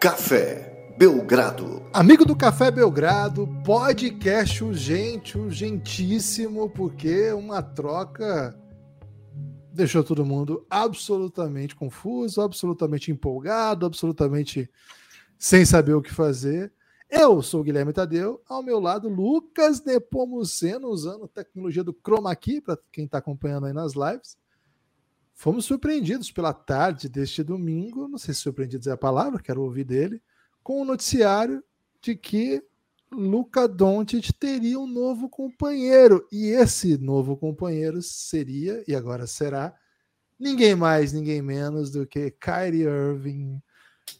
Café Belgrado. Amigo do Café Belgrado, podcast urgente, urgentíssimo, porque uma troca deixou todo mundo absolutamente confuso, absolutamente empolgado, absolutamente sem saber o que fazer. Eu sou o Guilherme Tadeu, ao meu lado, Lucas Nepomuceno, usando tecnologia do Chroma Key, para quem está acompanhando aí nas lives. Fomos surpreendidos pela tarde deste domingo, não sei se surpreendidos é a palavra, quero ouvir dele, com o noticiário de que Luca Doncic teria um novo companheiro. E esse novo companheiro seria, e agora será, ninguém mais, ninguém menos do que Kyrie Irving.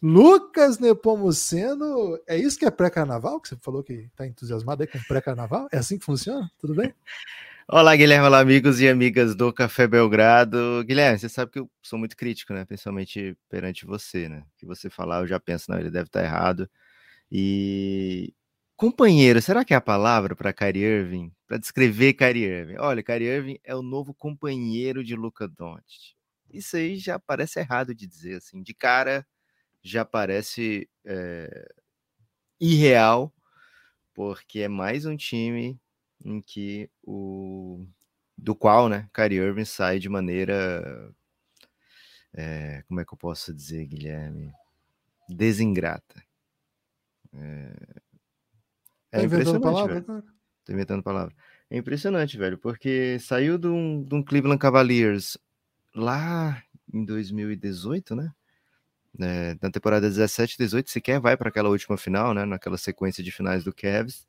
Lucas Nepomuceno, é isso que é pré-carnaval? Que você falou que está entusiasmado aí com pré-carnaval? É assim que funciona? Tudo bem? Olá, Guilherme, olá, amigos e amigas do Café Belgrado. Guilherme, você sabe que eu sou muito crítico, né? Principalmente perante você, né? Que você falar, eu já penso, não, ele deve estar errado. E companheiro, será que é a palavra para Kyrie Irving? Para descrever Kyrie Irving? Olha, Kyrie Irving é o novo companheiro de Luca Doncic. Isso aí já parece errado de dizer, assim. De cara, já parece é, irreal, porque é mais um time em que o do qual, né, Kyrie Irving sai de maneira é, como é que eu posso dizer, Guilherme, desingrata. É, é tá impressionante, palavra, velho. Cara? Tô inventando palavra. É impressionante, velho, porque saiu de um, de um Cleveland Cavaliers lá em 2018, né? É, na temporada 17 18 sequer vai para aquela última final, né? Naquela sequência de finais do Cavs.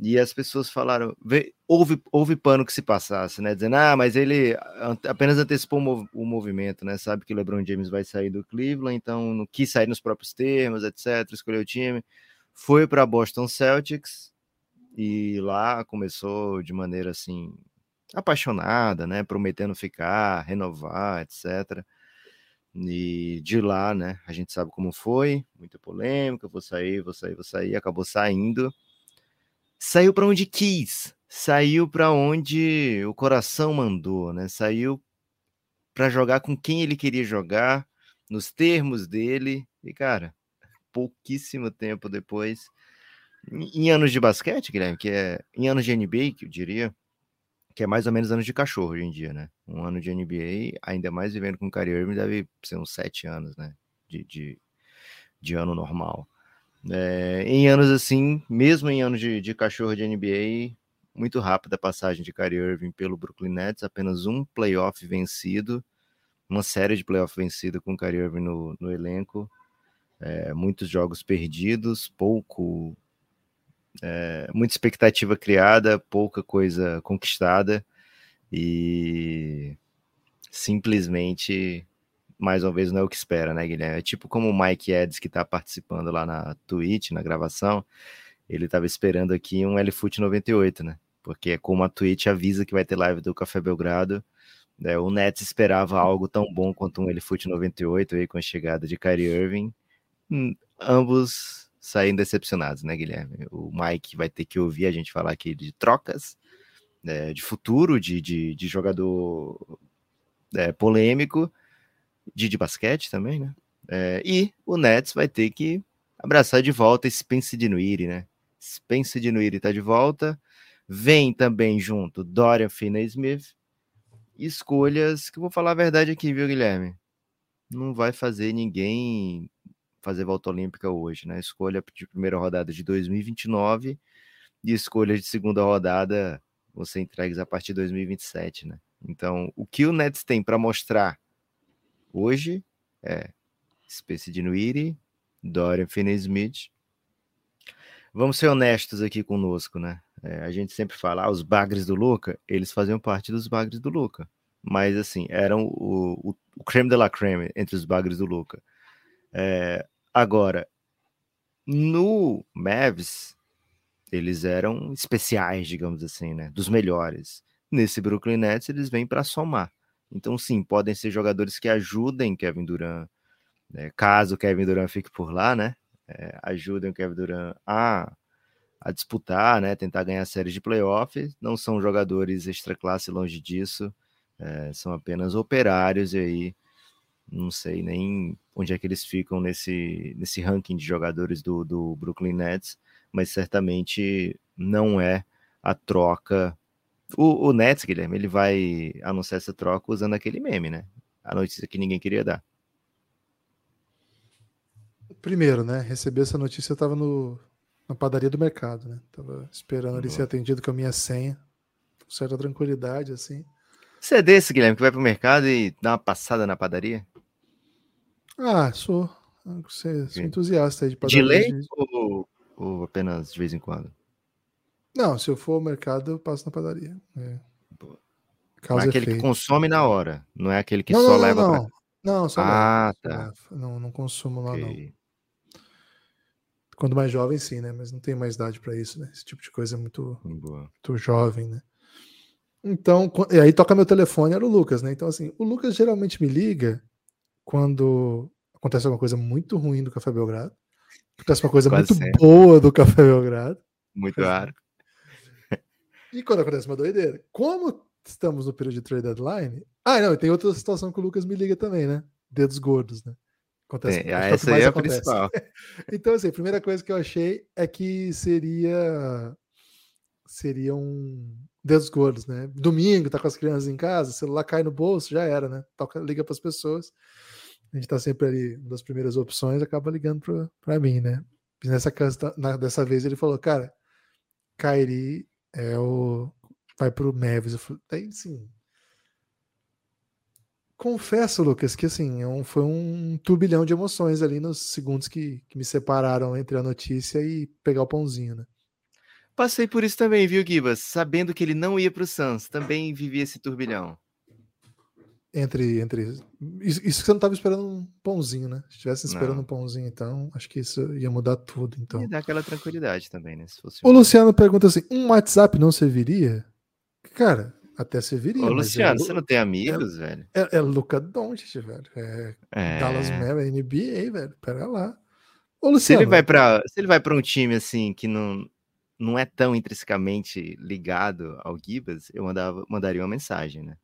E as pessoas falaram, houve, houve pano que se passasse, né? Dizendo, ah, mas ele apenas antecipou o, movimento, né? Sabe que o LeBron James vai sair do Cleveland, então não quis sair nos próprios termos, etc. Escolheu o time. Foi para Boston Celtics e lá começou de maneira assim apaixonada, né? Prometendo ficar, renovar, etc. E de lá, né? A gente sabe como foi, muita polêmica, vou sair, vou sair, vou sair, acabou saindo saiu para onde quis, saiu para onde o coração mandou, né? Saiu para jogar com quem ele queria jogar, nos termos dele. E cara, pouquíssimo tempo depois, em anos de basquete, Guilherme, que é em anos de NBA, que eu diria, que é mais ou menos anos de cachorro hoje em dia, né? Um ano de NBA, ainda mais vivendo com o Kyrie deve ser uns sete anos, né? De, de, de ano normal. É, em anos assim, mesmo em anos de, de cachorro de NBA, muito rápida a passagem de Kyrie Irving pelo Brooklyn Nets, apenas um playoff vencido, uma série de playoff vencido com Kyrie Irving no, no elenco, é, muitos jogos perdidos, pouco, é, muita expectativa criada, pouca coisa conquistada e simplesmente mais uma vez não é o que espera, né, Guilherme? É tipo como o Mike Eds, que está participando lá na Twitch, na gravação, ele estava esperando aqui um LFoot 98, né? Porque é como a Twitch avisa que vai ter live do Café Belgrado, né? o Nets esperava algo tão bom quanto um LFoot 98 aí com a chegada de Kyrie Irving. Hum, ambos saem decepcionados, né, Guilherme? O Mike vai ter que ouvir a gente falar aqui de trocas, né, de futuro, de, de, de jogador é, polêmico, de, de basquete também, né? É, e o Nets vai ter que abraçar de volta Spence Dinuiri, né? Spence Dinuiri tá de volta. Vem também junto Dorian Finney-Smith. Escolhas que vou falar a verdade aqui, viu, Guilherme? Não vai fazer ninguém fazer volta olímpica hoje, né? Escolha de primeira rodada de 2029 e escolha de segunda rodada você entregues a partir de 2027, né? Então, o que o Nets tem para mostrar Hoje é Space de Nuiri, Dorian Finney-Smith. Vamos ser honestos aqui conosco, né? É, a gente sempre fala, ah, os bagres do Luca, eles faziam parte dos bagres do Luca. Mas, assim, eram o, o, o creme de la creme entre os bagres do Luca. É, agora, no Mavs, eles eram especiais, digamos assim, né? Dos melhores. Nesse Brooklyn Nets, eles vêm para somar. Então, sim, podem ser jogadores que ajudem Kevin Durant, né? caso Kevin Durant fique por lá, né? É, ajudem o Kevin Durant a, a disputar, né? Tentar ganhar séries de playoff. Não são jogadores extra classe longe disso, é, são apenas operários e aí Não sei nem onde é que eles ficam nesse, nesse ranking de jogadores do, do Brooklyn Nets, mas certamente não é a troca. O, o Nets, Guilherme, ele vai anunciar essa troca usando aquele meme, né? A notícia que ninguém queria dar. Primeiro, né? Receber essa notícia eu tava no, na padaria do mercado, né? Tava esperando ali ser atendido com a minha senha, com certa tranquilidade, assim. Você é desse, Guilherme, que vai pro mercado e dá uma passada na padaria? Ah, sou. Você, sou entusiasta aí de padaria. De lei ou, ou, apenas de vez em quando? Não, se eu for ao mercado, eu passo na padaria. É. Causa é aquele efeito. que consome na hora, não é aquele que não, só não, leva não. Pra... Não, só ah, leva. tá. Não, não consumo lá, okay. não. Quando mais jovem, sim, né? Mas não tem mais idade para isso, né? Esse tipo de coisa é muito, muito jovem, né? Então, e aí toca meu telefone, era o Lucas, né? Então, assim, o Lucas geralmente me liga quando acontece alguma coisa muito ruim do Café Belgrado, acontece uma coisa Quase muito sempre. boa do Café Belgrado. Muito raro. E quando acontece uma doideira. Como estamos no período de trade deadline. Ah, não, e tem outra situação que o Lucas me liga também, né? Dedos gordos, né? Acontece, é, essa aí é a acontece. principal. então, assim, a primeira coisa que eu achei é que seria seria um dedos gordos, né? Domingo, tá com as crianças em casa, celular cai no bolso, já era, né? Toca, liga para as pessoas. A gente tá sempre ali, uma das primeiras opções, acaba ligando para mim, né? Nessa dessa vez ele falou, cara, Kairi é o vai pro Mavis. Daí sim. Confesso, Lucas, que assim, é foi um turbilhão de emoções ali nos segundos que, que me separaram entre a notícia e pegar o pãozinho, né? Passei por isso também, viu, Gibas? Sabendo que ele não ia para o Suns, também vivi esse turbilhão. Entre, entre isso, isso que você não estava esperando um pãozinho, né? Se estivesse esperando não. um pãozinho, então acho que isso ia mudar tudo. Então. Ia dar aquela tranquilidade também, né? Se fosse o Luciano pergunta assim: um WhatsApp não serviria? Cara, até serviria. Ô, Luciano, é, você não tem amigos, é, velho? É, é Luca Doncic, velho. É, é. Dallas Mavericks, NBA, velho. Pera lá. Ô, Luciano, se ele vai para se ele vai para um time assim que não não é tão intrinsecamente ligado ao Gibas, eu mandava, mandaria uma mensagem, né?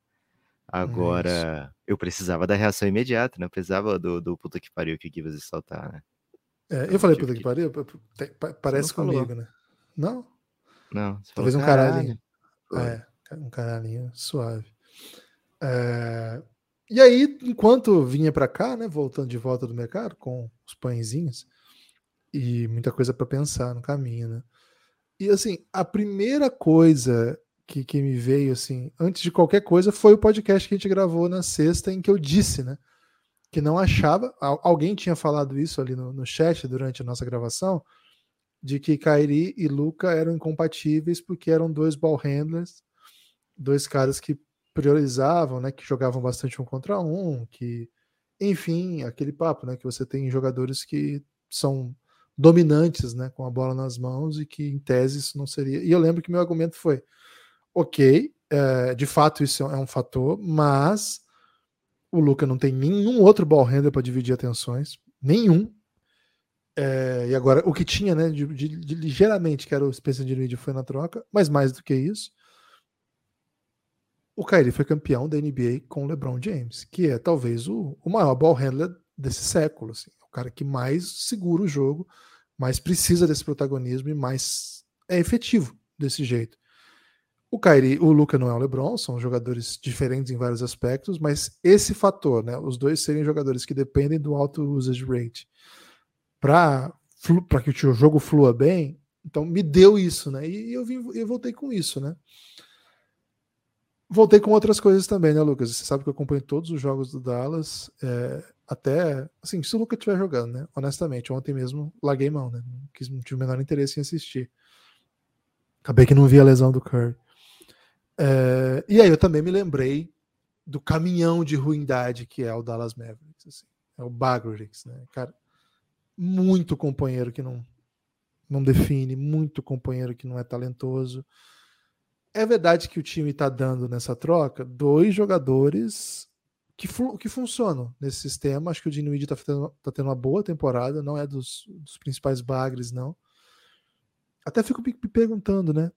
Agora, eu precisava da reação imediata, né? Eu precisava do, do puta que pariu que o Gibas ia soltar, né? É, eu falei puta que, que pariu? Parece comigo, falou. né? Não? Não. Talvez um caralho. É, um caralhinho suave. É... E aí, enquanto vinha para cá, né, voltando de volta do mercado com os pãezinhos e muita coisa para pensar no caminho, né? E assim, a primeira coisa que, que me veio assim, antes de qualquer coisa, foi o podcast que a gente gravou na sexta em que eu disse, né, que não achava, alguém tinha falado isso ali no, no chat durante a nossa gravação, de que Kairi e Luca eram incompatíveis porque eram dois ball handlers, dois caras que priorizavam, né, que jogavam bastante um contra um, que enfim, aquele papo, né, que você tem jogadores que são dominantes, né, com a bola nas mãos e que em tese isso não seria. E eu lembro que meu argumento foi: ok, é, de fato isso é um fator, mas o Luca não tem nenhum outro ball handler para dividir atenções, nenhum. É, e agora, o que tinha, né, de, de, de ligeiramente, que era o Spencer Dinwiddie, foi na troca, mas mais do que isso, o Kyrie foi campeão da NBA com o LeBron James, que é talvez o, o maior ball handler desse século, assim, o cara que mais segura o jogo, mais precisa desse protagonismo e mais é efetivo desse jeito. O Kyrie, o Luca não é o LeBron, são jogadores diferentes em vários aspectos, mas esse fator, né, os dois serem jogadores que dependem do alto usage rate, para que o jogo flua bem, então me deu isso, né? E eu, vim, eu voltei com isso, né? Voltei com outras coisas também, né, Lucas? Você sabe que eu acompanho todos os jogos do Dallas, é, até, assim, se o Lucas estiver jogando, né? Honestamente, ontem mesmo larguei mão, né? Não, quis, não tive o menor interesse em assistir. Acabei que não vi a lesão do Curry. É, e aí eu também me lembrei do caminhão de ruindade que é o Dallas Mavericks, assim, é o Bagrix, né? Cara, muito companheiro que não, não define, muito companheiro que não é talentoso. É verdade que o time está dando nessa troca dois jogadores que, que funcionam nesse sistema. Acho que o Dinwiddie está tendo, tá tendo uma boa temporada, não é dos, dos principais bagres, não. Até fico me perguntando, né?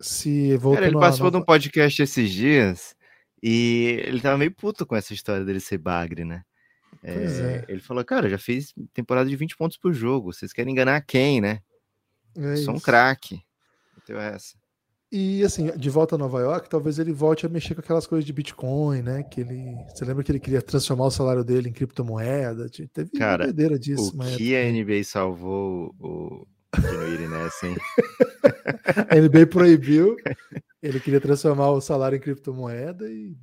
Se Cara, ele participou de um podcast esses dias e ele tava meio puto com essa história dele ser bagre, né? É, é. Ele falou, cara, já fiz temporada de 20 pontos por jogo. Vocês querem enganar quem, né? É Sou um craque. Então essa. E assim, de volta a Nova York, talvez ele volte a mexer com aquelas coisas de Bitcoin, né? Que ele. Você lembra que ele queria transformar o salário dele em criptomoeda? Teve Cara, uma ideia disso. O que a NBA salvou o Dinoiri nessa, hein? a NBA proibiu. Ele queria transformar o salário em criptomoeda e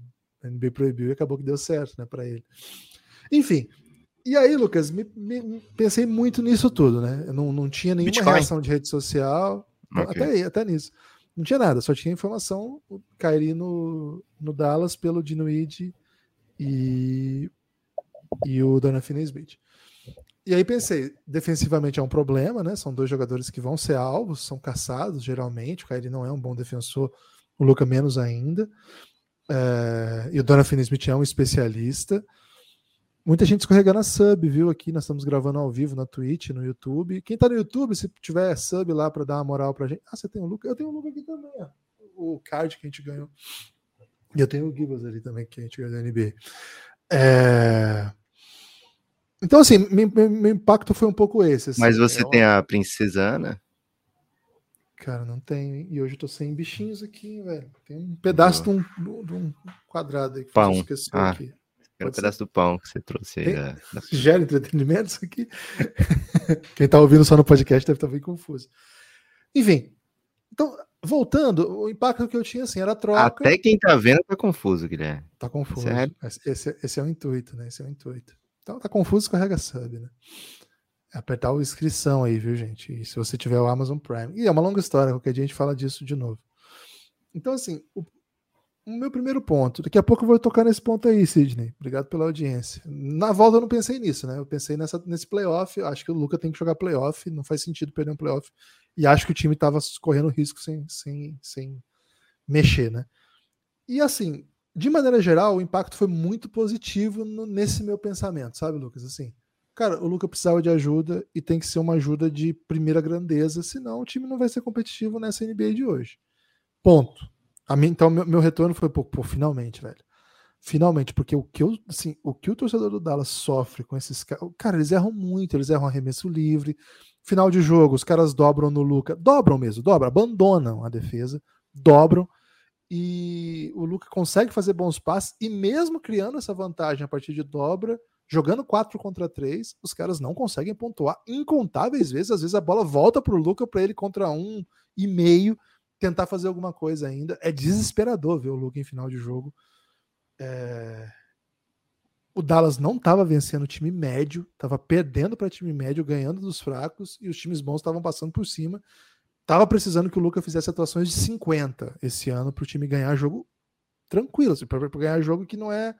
a NBA proibiu e acabou que deu certo, né, para ele. Enfim, e aí, Lucas, me, me, pensei muito nisso tudo, né? Eu não, não tinha nenhuma Bitcoin. reação de rede social, okay. até, até nisso. Não tinha nada, só tinha informação o Kyrie no, no Dallas pelo Dinuid e, e o Dana Finney-Smith. E aí pensei, defensivamente é um problema, né? São dois jogadores que vão ser alvos, são caçados geralmente. O Kyrie não é um bom defensor, o Luca menos ainda. É, e o Dona Finney-Smith é um especialista. Muita gente escorregando a sub, viu? Aqui nós estamos gravando ao vivo na Twitch, no YouTube. Quem tá no YouTube, se tiver sub lá para dar uma moral pra gente. Ah, você tem o Luca? Eu tenho o Luca aqui também, ó. O card que a gente ganhou. E eu tenho o Gibbs ali também, que a gente ganhou da NBA. É... Então, assim, meu, meu, impacto foi um pouco esse. Assim, Mas você é tem a Princesa Ana? Cara, não tem. E hoje eu tô sem bichinhos aqui, velho. Tem um pedaço de um, de um, quadrado aí que Pão. ah. aqui. Era um pedaço do pão que você trouxe aí. Da, da... Gera entretenimento isso aqui. Quem tá ouvindo só no podcast deve estar tá bem confuso. Enfim, então, voltando, o impacto que eu tinha assim era a troca. Até quem tá vendo tá confuso, Guilherme. Tá confuso. Esse, esse, esse, é o intuito, né? Esse é o intuito. Então tá confuso, carrega sub, né? É apertar a inscrição aí, viu, gente? E se você tiver o Amazon Prime. E é uma longa história, qualquer dia a gente fala disso de novo. Então, assim, o, o meu primeiro ponto. Daqui a pouco eu vou tocar nesse ponto aí, Sidney. Obrigado pela audiência. Na volta eu não pensei nisso, né? Eu pensei nessa, nesse playoff. Acho que o Luca tem que jogar playoff. Não faz sentido perder um playoff. E acho que o time estava correndo risco sem, sem, sem mexer, né? E assim, de maneira geral, o impacto foi muito positivo no, nesse meu pensamento, sabe, Lucas? Assim, cara, o Luca precisava de ajuda e tem que ser uma ajuda de primeira grandeza, senão o time não vai ser competitivo nessa NBA de hoje. Ponto. A mim, então, meu, meu retorno foi, pô, pô, finalmente, velho. Finalmente, porque o que, eu, assim, o que o torcedor do Dallas sofre com esses caras. Cara, eles erram muito, eles erram arremesso livre. Final de jogo, os caras dobram no Luca. Dobram mesmo, dobram, abandonam a defesa, dobram. E o Luca consegue fazer bons passes. E mesmo criando essa vantagem a partir de dobra, jogando 4 contra 3, os caras não conseguem pontuar incontáveis vezes. Às vezes a bola volta para o Luca para ele contra um e meio tentar fazer alguma coisa ainda. É desesperador ver o Luca em final de jogo. É... O Dallas não estava vencendo o time médio, estava perdendo para time médio, ganhando dos fracos, e os times bons estavam passando por cima. Tava precisando que o Luca fizesse atuações de 50 esse ano para o time ganhar jogo tranquilo, assim, para ganhar jogo que não é.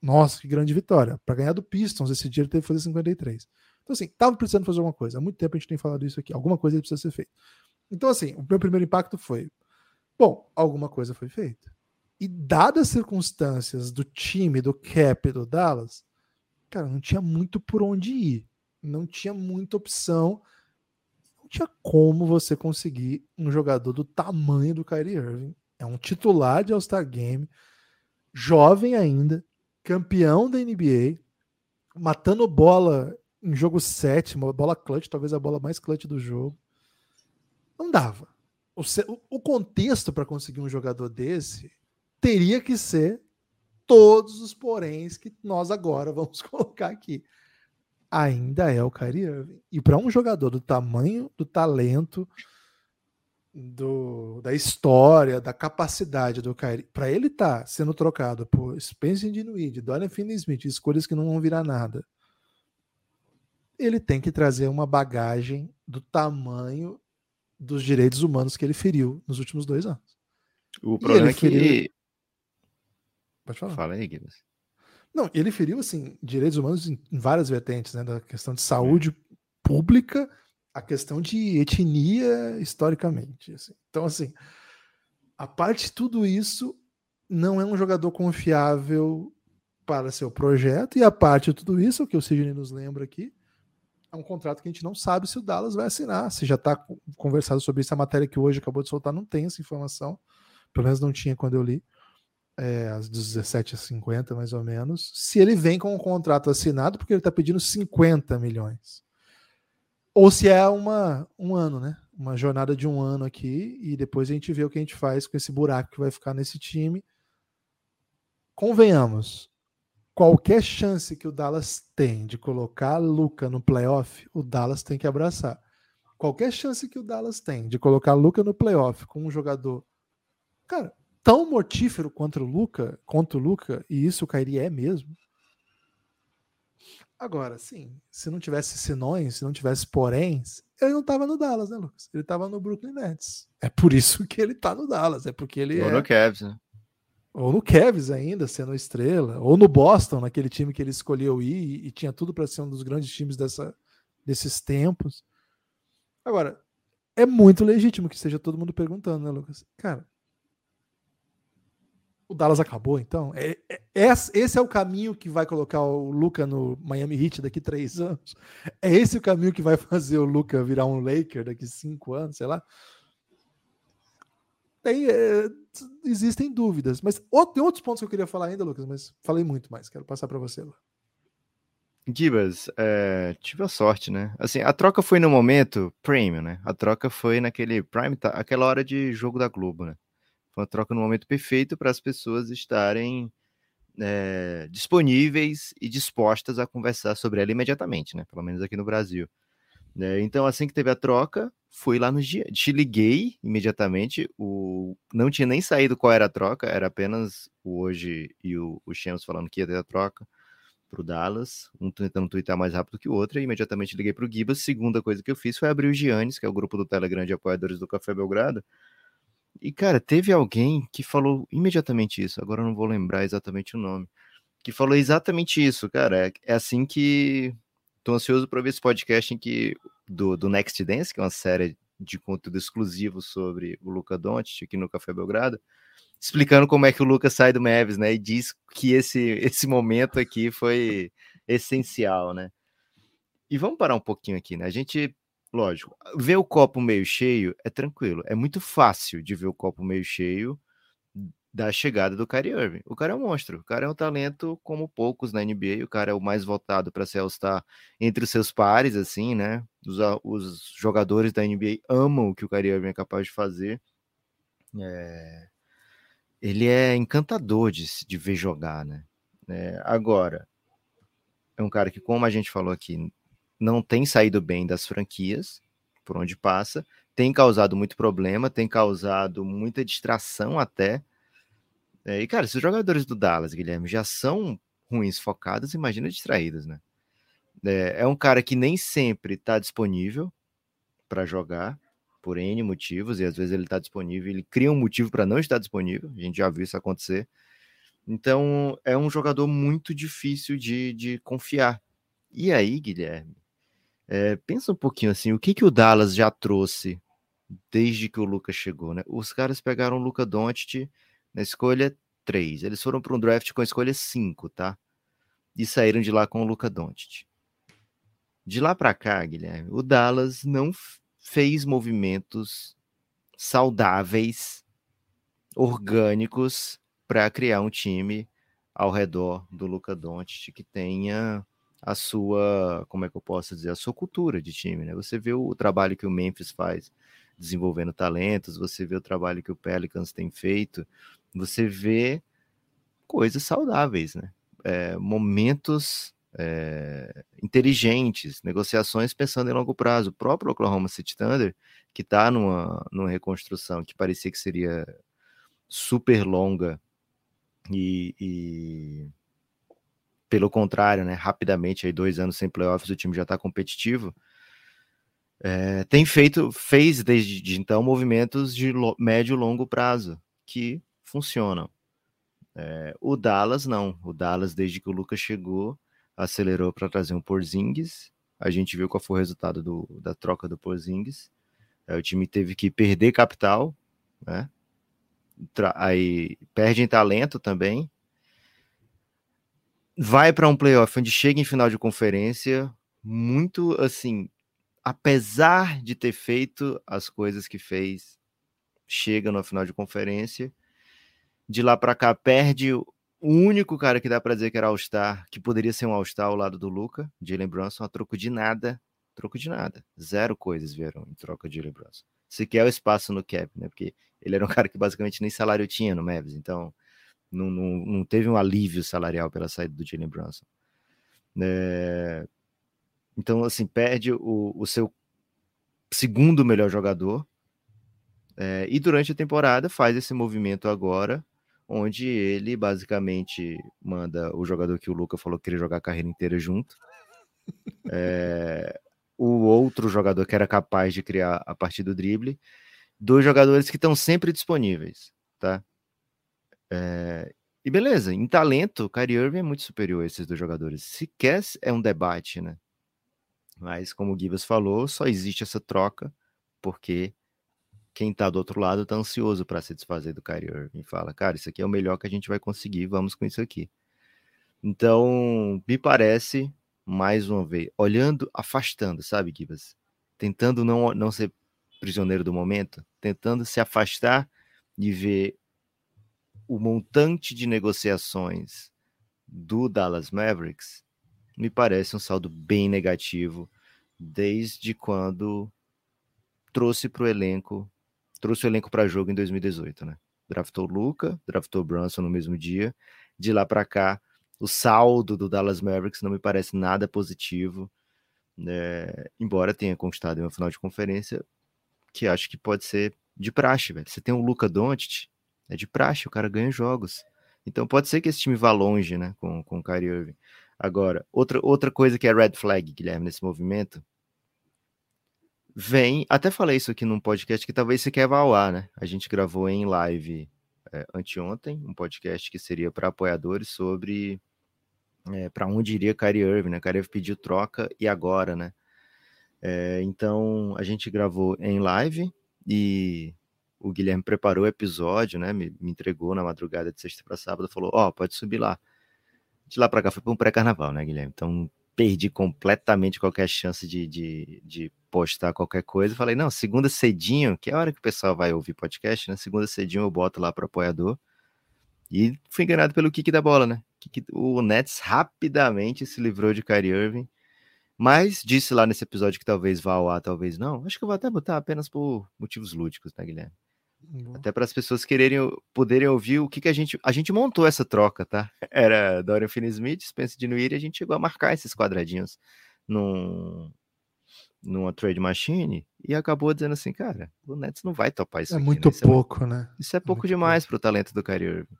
Nossa, que grande vitória. Para ganhar do Pistons, esse dia ele teve que fazer 53. Então, assim, tava precisando fazer alguma coisa. Há muito tempo a gente tem falado isso aqui. Alguma coisa precisa ser feita. Então, assim, o meu primeiro impacto foi: bom, alguma coisa foi feita. E dadas as circunstâncias do time, do cap do Dallas, cara, não tinha muito por onde ir. Não tinha muita opção. Tinha como você conseguir um jogador do tamanho do Kyrie Irving. É um titular de All-Star Game, jovem ainda, campeão da NBA, matando bola em jogo 7, uma bola clutch, talvez a bola mais clutch do jogo. Não dava. O, o contexto para conseguir um jogador desse teria que ser todos os poréns que nós agora vamos colocar aqui. Ainda é o Kyrie Irving. E para um jogador do tamanho, do talento, do, da história, da capacidade do Kyrie, para ele estar tá sendo trocado por Spencer Dinwiddie, Dorian Finney-Smith, escolhas que não vão virar nada, ele tem que trazer uma bagagem do tamanho dos direitos humanos que ele feriu nos últimos dois anos. O problema é que. Feriu... Pode falar. Fala aí, Guilherme. Não, ele feriu assim direitos humanos em, várias vertentes, né? Da questão de saúde pública, a questão de etnia historicamente. Assim. Então, assim, a parte de tudo isso não é um jogador confiável para seu projeto, e a parte de tudo isso, o que o Sidney nos lembra aqui, é um contrato que a gente não sabe se o Dallas vai assinar. Se já está conversado sobre isso, a matéria que hoje acabou de soltar não tem essa informação. Pelo menos não tinha quando eu li. É, às 17h50 mais ou menos, se ele vem com um contrato assinado, porque ele está pedindo 50 milhões. Ou se é uma, um ano, né? Uma jornada de um ano aqui, e depois a gente vê o que a gente faz com esse buraco que vai ficar nesse time. Convenhamos, qualquer chance que o Dallas tem de colocar Luca no playoff, o Dallas tem que abraçar. Qualquer chance que o Dallas tem de colocar Luca no playoff com um jogador, cara, tão mortífero quanto o Luca, contra o Luca, e isso o Kairi é mesmo. Agora, sim, se não tivesse senões, se não tivesse poréns, ele não estava no Dallas, né, Lucas? Ele estava no Brooklyn Nets. É por isso que ele está no Dallas, é porque ele ou é... no Cavs, né? Ou no Cavs ainda, sendo estrela, ou no Boston, naquele time que ele escolheu ir e, e tinha tudo para ser um dos grandes times dessa, desses tempos. Agora, é muito legítimo que esteja todo mundo perguntando, né, Lucas? Cara, o Dallas acabou, então? É, é, esse é o caminho que vai colocar o Luca no Miami Heat daqui três anos? É esse o caminho que vai fazer o Luca virar um Laker daqui cinco anos, sei lá? Tem, é, existem dúvidas, mas tem outros pontos que eu queria falar ainda, Lucas, mas falei muito mais, quero passar para você. Lu. Gibas, é, tive a sorte, né? Assim, a troca foi no momento premium, né? A troca foi naquele prime, aquela hora de jogo da Globo, né? Foi uma troca no momento perfeito para as pessoas estarem é, disponíveis e dispostas a conversar sobre ela imediatamente, né? Pelo menos aqui no Brasil. É, então, assim que teve a troca, fui lá no dia, te liguei imediatamente. O não tinha nem saído qual era a troca, era apenas o hoje e o, o Shams falando que ia ter a troca para o Dallas, um tentando twittar mais rápido que o outro, e imediatamente liguei para o Gibas. Segunda coisa que eu fiz foi abrir o Giannis, que é o grupo do Telegram de apoiadores do Café Belgrado, e, cara, teve alguém que falou imediatamente isso, agora eu não vou lembrar exatamente o nome, que falou exatamente isso, cara. É, é assim que. Tô ansioso para ver esse podcast em que, do, do Next Dance, que é uma série de conteúdo exclusivo sobre o Luca Doncic aqui no Café Belgrado, explicando como é que o Lucas sai do Mavis, né? E diz que esse, esse momento aqui foi essencial, né? E vamos parar um pouquinho aqui, né? A gente lógico, ver o copo meio cheio é tranquilo. É muito fácil de ver o copo meio cheio da chegada do Kyrie Irving. O cara é um monstro, o cara é um talento como poucos na NBA, o cara é o mais votado para ser All-Star entre os seus pares, assim, né? Os, os, jogadores da NBA amam o que o Kyrie Irving é capaz de fazer. É... Ele é encantador de, de ver jogar, né? É, agora, é um cara que, como a gente falou aqui, não tem saído bem das franquias por onde passa, tem causado muito problema, tem causado muita distração até. É, e, cara, se os jogadores do Dallas, Guilherme, já são ruins focados, imagina distraídos, né? É, é um cara que nem sempre está disponível para jogar, por N motivos, e às vezes ele está disponível, ele cria um motivo para não estar disponível, a gente já viu isso acontecer. Então, é um jogador muito difícil de, de confiar. E aí, Guilherme, é, pensa um pouquinho assim, o que, que o Dallas já trouxe desde que o Lucas chegou, né? Os caras pegaram o Luca Doncic na escolha 3. Eles foram para um draft com a escolha 5, tá? E saíram de lá com o Luca Doncic. De lá para cá, Guilherme, o Dallas não fez movimentos saudáveis, orgânicos para criar um time ao redor do Luca Doncic que tenha a sua, como é que eu posso dizer, a sua cultura de time, né? Você vê o trabalho que o Memphis faz desenvolvendo talentos, você vê o trabalho que o Pelicans tem feito, você vê coisas saudáveis, né? É, momentos é, inteligentes, negociações pensando em longo prazo. O próprio Oklahoma City Thunder, que está numa, numa reconstrução que parecia que seria super longa e, e pelo contrário, né, rapidamente, aí dois anos sem playoffs, o time já está competitivo. É, tem feito, fez desde de então movimentos de lo, médio e longo prazo que funcionam. É, o Dallas não. O Dallas, desde que o Lucas chegou, acelerou para trazer um Porzingis. A gente viu qual foi o resultado do, da troca do Porzingis. É, o time teve que perder capital, né? aí perde em talento também vai para um playoff onde chega em final de conferência, muito assim, apesar de ter feito as coisas que fez, chega no final de conferência De lá para cá, perde o único cara que dá para dizer que era All-Star, que poderia ser um All-Star ao lado do Luca, Jalen Brunson, a troco de nada. Troco de nada. Zero coisas vieram em troca de Jalen Brunson. Sequer o espaço no cap, né? Porque ele era um cara que basicamente nem salário tinha no Mavs, então não, não, não teve um alívio salarial pela saída do Jalen Brunson. É... Então, assim, perde o, o seu segundo melhor jogador. É, e durante a temporada faz esse movimento agora, onde ele basicamente manda o jogador que o Luca falou que queria jogar a carreira inteira junto. É, o outro jogador que era capaz de criar a partir do drible. Dois jogadores que estão sempre disponíveis, tá? É, e beleza, em talento, o Kyrie Irving é muito superior a esses dois jogadores. Sequer é um debate, né? Mas, como o Gibas falou, só existe essa troca porque quem tá do outro lado tá ansioso para se desfazer do Kyrie Irving. Fala, cara, isso aqui é o melhor que a gente vai conseguir, vamos com isso aqui. Então, me parece, mais uma vez, olhando, afastando, sabe, Gibas? Tentando não, não ser prisioneiro do momento, tentando se afastar de ver o montante de negociações do Dallas Mavericks me parece um saldo bem negativo desde quando trouxe para o elenco, trouxe o elenco para jogo em 2018, né? Draftou Luca, draftou Brunson no mesmo dia. De lá para cá, o saldo do Dallas Mavericks não me parece nada positivo, né? embora tenha conquistado uma final de conferência, que acho que pode ser de praxe, velho. Você tem o Luca Doncic, é de praxe, o cara ganha jogos. Então pode ser que esse time vá longe, né, com, com o Kyrie Irving. Agora, outra, outra coisa que é red flag, Guilherme, nesse movimento, vem, até falei isso aqui num podcast que talvez você quer ao ar, né? A gente gravou em live é, anteontem, um podcast que seria para apoiadores sobre é, para onde iria Kyrie Irving, né? Kyrie Irving pediu troca e agora, né? É, então, a gente gravou em live e o Guilherme preparou o episódio, né? Me, me entregou na madrugada de sexta para sábado, falou: Ó, oh, pode subir lá. De lá para cá foi para um pré-carnaval, né, Guilherme? Então perdi completamente qualquer chance de, de, de, postar qualquer coisa. Falei: não, segunda cedinho, que é a hora que o pessoal vai ouvir podcast, né? Segunda cedinho eu boto lá para apoiador. E fui enganado pelo kick da bola, né? O Nets rapidamente se livrou de Kyrie Irving. Mas disse lá nesse episódio que talvez vá ao ar, talvez não. Acho que eu vou até botar apenas por motivos lúdicos, né, Guilherme? Até para as pessoas quererem poderem ouvir o que, que a gente a gente montou essa troca, tá? Era Dorian Finney-Smith, Spencer Dinwiddie, e a gente chegou a marcar esses quadradinhos num numa trade machine e acabou dizendo assim, cara, o Nets não vai topar isso. É aqui, muito né? isso pouco, é, né? Isso é pouco demais para o talento do Kyrie Irving.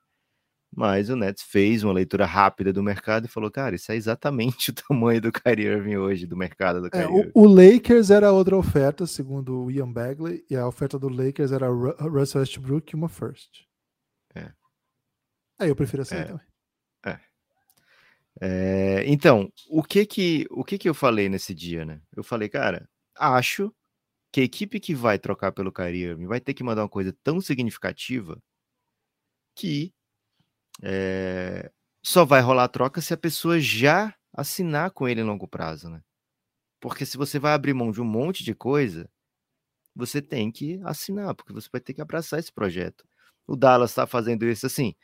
Mas o Nets fez uma leitura rápida do mercado e falou, cara, isso é exatamente o tamanho do Kyrie Irving hoje, do mercado do Kyrie é, o, o, Lakers era outra oferta, segundo o Ian Bagley, e a oferta do Lakers era Russell Westbrook e uma first. É. Aí eu prefiro assim é. também. É. é. então, o que que, o que que eu falei nesse dia, né? Eu falei, cara, acho que a equipe que vai trocar pelo Kyrie Irving vai ter que mandar uma coisa tão significativa que é, só vai rolar a troca se a pessoa já assinar com ele em longo prazo, né? Porque se você vai abrir mão de um monte de coisa, você tem que assinar, porque você vai ter que abraçar esse projeto. O Dallas está fazendo isso assim.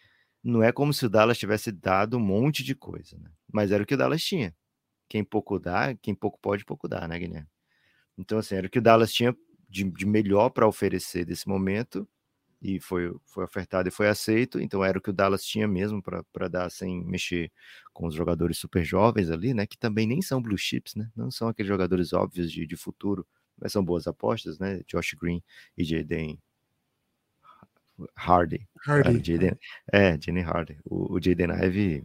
Não é como se o Dallas tivesse dado um monte de coisa, né? Mas era o que o Dallas tinha. Quem pouco dá, quem pouco pode, pouco dá, né, Guilherme? Então, assim, era o que o Dallas tinha de, de melhor para oferecer desse momento e foi, foi ofertado e foi aceito, então era o que o Dallas tinha mesmo para dar sem mexer com os jogadores super jovens ali, né? Que também nem são blue chips, né? Não são aqueles jogadores óbvios de, de futuro, mas são boas apostas, né? Josh Green e Jaden Hardy. Hardy. Uh, Jaden, é, Jaden Hardy. O, o Jaden Ive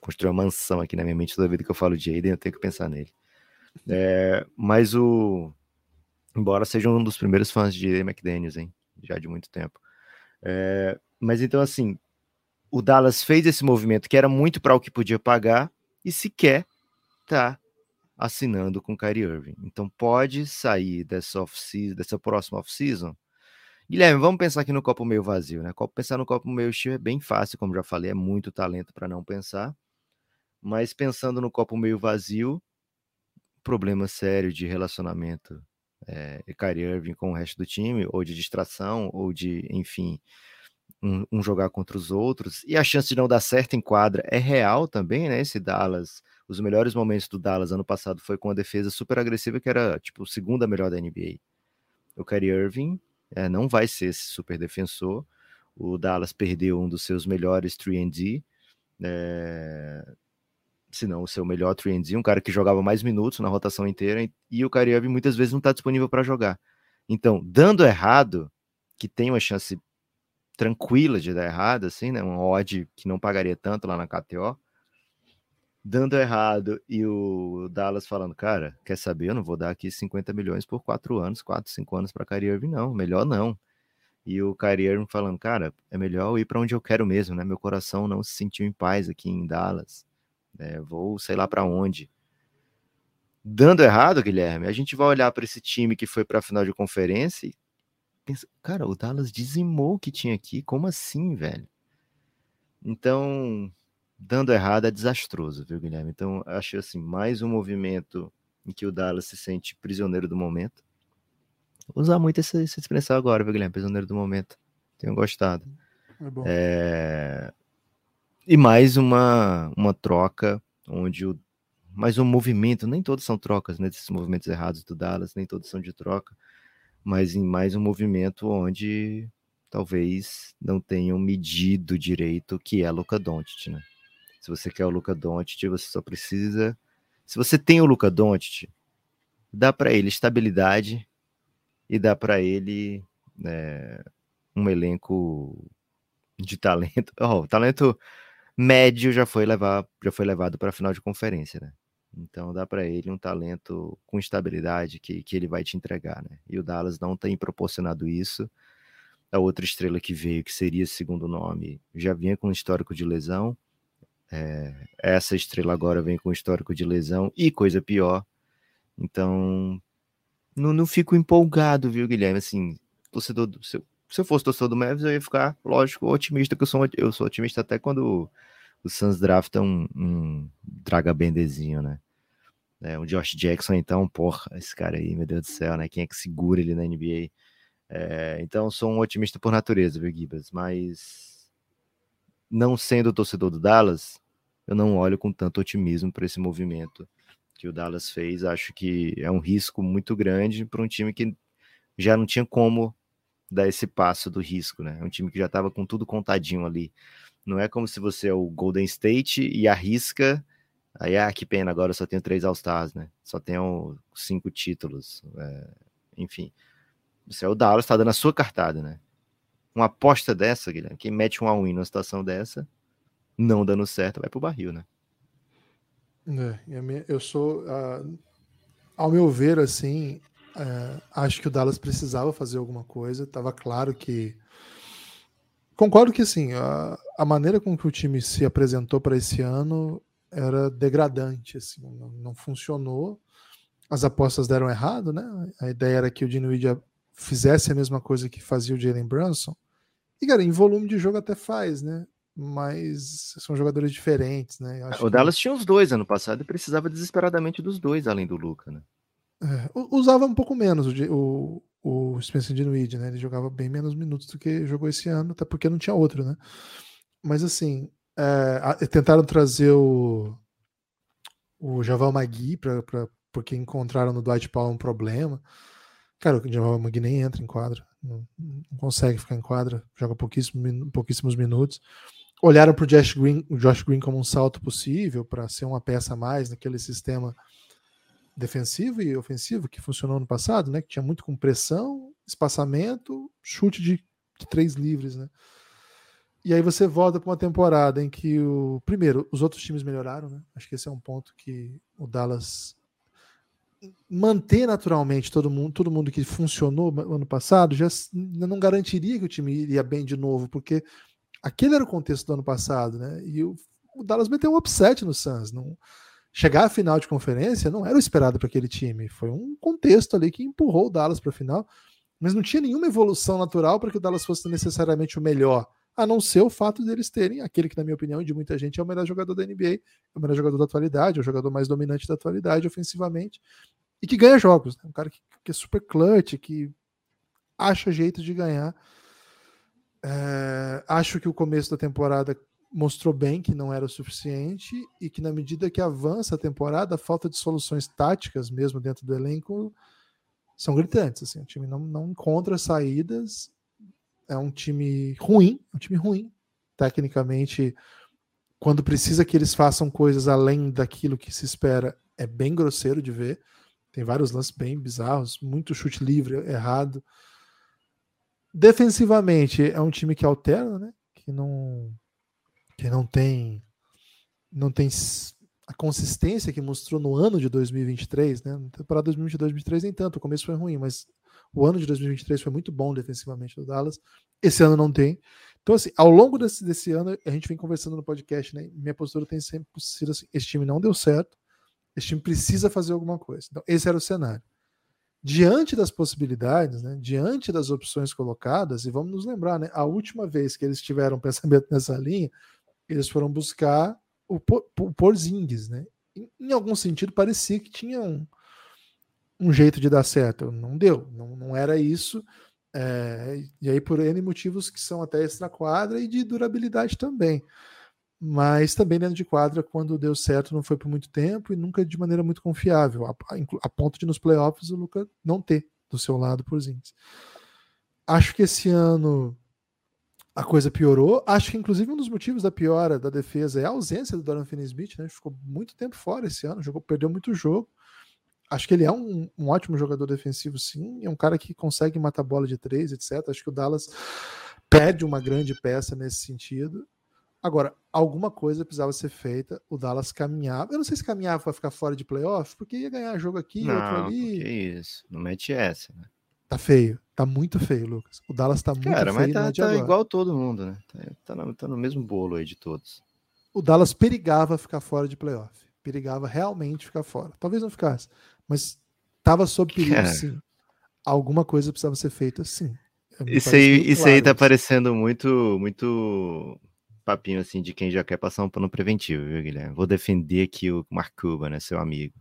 construiu uma mansão aqui na minha mente toda vez que eu falo Jaden, eu tenho que pensar nele. É, mas o. Embora seja um dos primeiros fãs de McDaniels, hein? Já de muito tempo. É, mas então, assim, o Dallas fez esse movimento que era muito para o que podia pagar e sequer tá assinando com Kyrie Irving. Então pode sair dessa off dessa próxima off-season. Guilherme, vamos pensar aqui no copo meio vazio, né? Pensar no copo meio cheio é bem fácil, como já falei, é muito talento para não pensar. Mas pensando no copo meio vazio, problema sério de relacionamento é, Kyrie Irving com o resto do time, ou de distração, ou de, enfim, um, um, jogar contra os outros, e a chance de não dar certo em quadra é real também, né? Esse Dallas, os melhores momentos do Dallas ano passado foi com a defesa super agressiva, que era tipo segunda melhor da NBA. O Kyrie Irving é, não vai ser esse super defensor. O Dallas perdeu um dos seus melhores 3D, é, se não o seu melhor 3D, um cara que jogava mais minutos na rotação inteira, e o Kyrie muitas vezes não está disponível para jogar. Então, dando errado, que tem uma chance tranquila de dar errado, assim, né? Um odd que não pagaria tanto lá na KTO. Dando errado e o Dallas falando, cara, quer saber? Eu não vou dar aqui 50 milhões por 4 anos, 4, 5 anos para Kyrie Irving, não. Melhor não. E o Kyrie Irving falando, cara, é melhor ir para onde eu quero mesmo, né? Meu coração não se sentiu em paz aqui em Dallas. É, vou sei lá para onde. Dando errado, Guilherme, a gente vai olhar para esse time que foi para a final de conferência e pensa, cara, o Dallas dizimou o que tinha aqui, como assim, velho? Então, dando errado é desastroso, viu, Guilherme? Então, acho assim, mais um movimento em que o Dallas se sente prisioneiro do momento. Vou usar muito essa, essa expressão agora, viu, Guilherme? Prisioneiro do momento. Tenho gostado. É é... E mais uma, uma troca onde o. Mais um movimento, nem todos são trocas, né? Esses movimentos errados do Dallas, nem todos são de troca mas em mais um movimento onde talvez não tenham medido direito o que é Luca Doncic, né? Se você quer o Luca Doncic, você só precisa. Se você tem o Luca Doncic, dá para ele estabilidade e dá para ele é, um elenco de talento. Oh, talento médio já foi levar, já foi levado para a final de conferência, né? Então dá para ele um talento com estabilidade que, que ele vai te entregar, né? E o Dallas não tem proporcionado isso. A outra estrela que veio, que seria segundo nome, já vinha com histórico de lesão. É, essa estrela agora vem com histórico de lesão e coisa pior. Então não, não fico empolgado, viu, Guilherme? Assim, torcedor do, se, eu, se eu fosse torcedor do Mavis, eu ia ficar, lógico, otimista, que eu sou, eu sou otimista até quando o Suns drafta um, um Draga Bendezinho, né? É, um Josh Jackson, então, porra, esse cara aí, meu Deus do céu, né? Quem é que segura ele na NBA? É, então, sou um otimista por natureza, viu, Gibas? Mas, não sendo torcedor do Dallas, eu não olho com tanto otimismo para esse movimento que o Dallas fez. Acho que é um risco muito grande para um time que já não tinha como dar esse passo do risco, né? É um time que já estava com tudo contadinho ali. Não é como se você é o Golden State e arrisca Aí, ah, que pena, agora eu só tenho três All-Stars, né? Só tenho cinco títulos. É, enfim. Você é o Dallas, está dando a sua cartada, né? Uma aposta dessa, Guilherme, quem mete um all-in numa situação dessa, não dando certo, vai pro barril, né? É, eu sou, uh, ao meu ver, assim, uh, acho que o Dallas precisava fazer alguma coisa. Tava claro que. Concordo que, assim, a, a maneira com que o time se apresentou para esse ano era degradante, assim, não, não, funcionou. As apostas deram errado, né? A ideia era que o Dinwiddie fizesse a mesma coisa que fazia o Jalen Brunson. E, cara, em volume de jogo até faz, né? Mas são jogadores diferentes, né? o Dallas que... tinha os dois ano passado e precisava desesperadamente dos dois, além do Luca, né? É, usava um pouco menos o, o, o Spencer Dinwiddie, né? Ele jogava bem menos minutos do que jogou esse ano, até porque não tinha outro, né? Mas assim, é, tentaram trazer o, o Javal Magui pra, pra, porque encontraram no Dwight Powell um problema. Cara, o Javal Magui nem entra em quadra, não, não consegue ficar em quadra, joga pouquíssimos, pouquíssimos minutos. Olharam para Josh Green, o Josh Green como um salto possível para ser uma peça a mais naquele sistema defensivo e ofensivo que funcionou no passado, né? Que tinha muito com pressão, espaçamento, chute de, de três livres, né? E aí você volta para uma temporada em que o primeiro, os outros times melhoraram, né? Acho que esse é um ponto que o Dallas manter naturalmente todo mundo, todo mundo que funcionou no ano passado já não garantiria que o time iria bem de novo, porque aquele era o contexto do ano passado, né? E o, o Dallas meteu um upset no Suns, não chegar à final de conferência não era o esperado para aquele time, foi um contexto ali que empurrou o Dallas para a final, mas não tinha nenhuma evolução natural para que o Dallas fosse necessariamente o melhor a não ser o fato deles terem aquele que, na minha opinião, e de muita gente, é o melhor jogador da NBA, é o melhor jogador da atualidade, é o jogador mais dominante da atualidade ofensivamente, e que ganha jogos. Né? Um cara que, que, é super clutch, que acha jeito de ganhar. É, acho que o começo da temporada mostrou bem que não era o suficiente e que na medida que avança a temporada, a falta de soluções táticas mesmo dentro do elenco são gritantes. Assim, o time não, não encontra saídas, é um time ruim, um time ruim. Tecnicamente, quando precisa que eles façam coisas além daquilo que se espera, é bem grosseiro de ver. Tem vários lances bem bizarros, muito chute livre errado. Defensivamente, é um time que alterna, né? Que não que não tem não tem a consistência que mostrou no ano de 2023, né? Na temporada 2022-2023 nem tanto, o começo foi ruim, mas o ano de 2023 foi muito bom defensivamente do Dallas. Esse ano não tem. Então, assim, ao longo desse, desse ano, a gente vem conversando no podcast, né? Minha postura tem sempre sido assim: esse time não deu certo, esse time precisa fazer alguma coisa. Então, esse era o cenário. Diante das possibilidades, né, diante das opções colocadas, e vamos nos lembrar, né, a última vez que eles tiveram pensamento nessa linha, eles foram buscar o, o Porzingis, né? Em, em, algum sentido parecia que tinha um, um jeito de dar certo, não deu, não, não era isso. É, e aí por N motivos que são até extra quadra e de durabilidade também. Mas também dentro de quadra, quando deu certo, não foi por muito tempo e nunca de maneira muito confiável, a, a, ponto de nos playoffs o Luca não ter do seu lado por Zins. Acho que esse ano a coisa piorou. Acho que, inclusive, um dos motivos da piora da defesa é a ausência do Dorian Finney-Smith, né? Ficou muito tempo fora esse ano, jogou, perdeu muito jogo. Acho que ele é um, um, ótimo jogador defensivo, sim. É um cara que consegue matar bola de três, etc. Acho que o Dallas perde uma grande peça nesse sentido. Agora, alguma coisa precisava ser feita. O Dallas caminhava. Eu não sei se caminhava para ficar fora de playoff, porque ia ganhar jogo aqui, não, outro ali. Que isso, não mete essa, né? Tá feio. Tá muito feio, Lucas. O Dallas tá muito Cara, feio. Cara, mas tá, tá igual todo mundo, né? Tá, tá, no, tá no mesmo bolo aí de todos. O Dallas perigava ficar fora de playoff. Perigava realmente ficar fora. Talvez não ficasse, mas tava sob perigo, Cara. sim. Alguma coisa precisava ser feita, sim. Isso aí, isso claro, aí tá isso. parecendo muito, muito papinho assim de quem já quer passar um pano preventivo, viu, Guilherme? Vou defender aqui o Mark Cuban, né, seu amigo.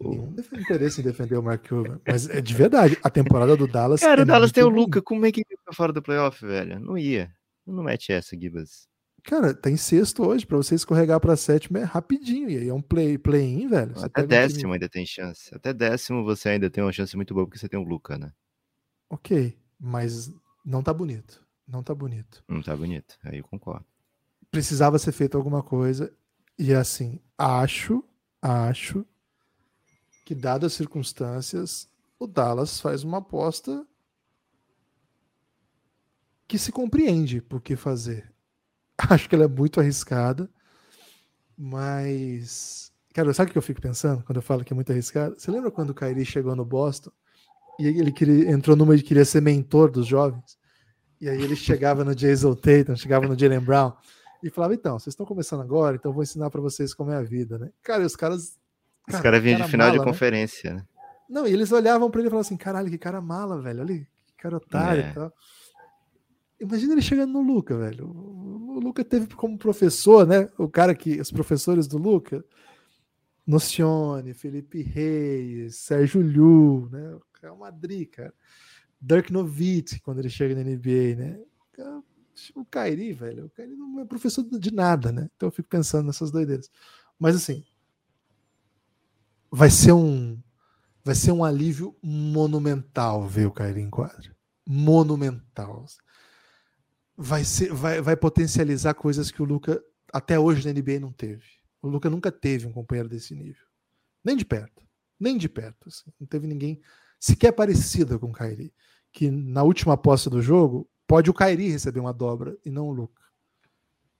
Nenhum interesse em defender o Mark Cuban. Mas é de verdade, a temporada do Dallas. Cara, é o Dallas tem o Luca. Como é que ia fora do playoff, velho? Não ia. Não mete essa, Gibas. Cara, tem sexto hoje. Pra você escorregar pra sétimo é rapidinho. E aí é um play-in, play velho. Você Até décimo um ainda tem chance. Até décimo você ainda tem uma chance muito boa porque você tem o Luca, né? Ok, mas não tá bonito. Não tá bonito. Não tá bonito. Aí eu concordo. Precisava ser feito alguma coisa. E assim, acho, acho que, dadas as circunstâncias, o Dallas faz uma aposta que se compreende por que fazer. Acho que ela é muito arriscada, mas. Cara, sabe o que eu fico pensando quando eu falo que é muito arriscada? Você lembra quando o Kyrie chegou no Boston e ele queria, entrou numa de queria ser mentor dos jovens? E aí ele chegava no Jason Tatum, chegava no Jalen Brown e falava: Então, vocês estão começando agora, então eu vou ensinar para vocês como é a vida, né? Cara, e os caras os caras vinham de final mala, de né? conferência, né? Não, e eles olhavam para ele e falavam assim: caralho, que cara mala, velho. Olha que cara otário é. e tal. Imagina ele chegando no Luca, velho. O Luca teve como professor, né? O cara que. Os professores do Luca. Nocione, Felipe Reis, Sérgio Liu, né? O o Madrid, cara. Dirk Nowitzki, quando ele chega na NBA, né? O Kairi, velho. O Kairi não é professor de nada, né? Então eu fico pensando nessas doideiras. Mas assim, vai ser um vai ser um alívio monumental ver o Kyrie em quadra. Monumental. Vai ser vai, vai potencializar coisas que o Luca até hoje na NBA não teve. O Luca nunca teve um companheiro desse nível. Nem de perto. Nem de perto. Assim. Não teve ninguém sequer parecido com o Kyrie. Que na última posse do jogo, pode o Kyrie receber uma dobra e não o Luca.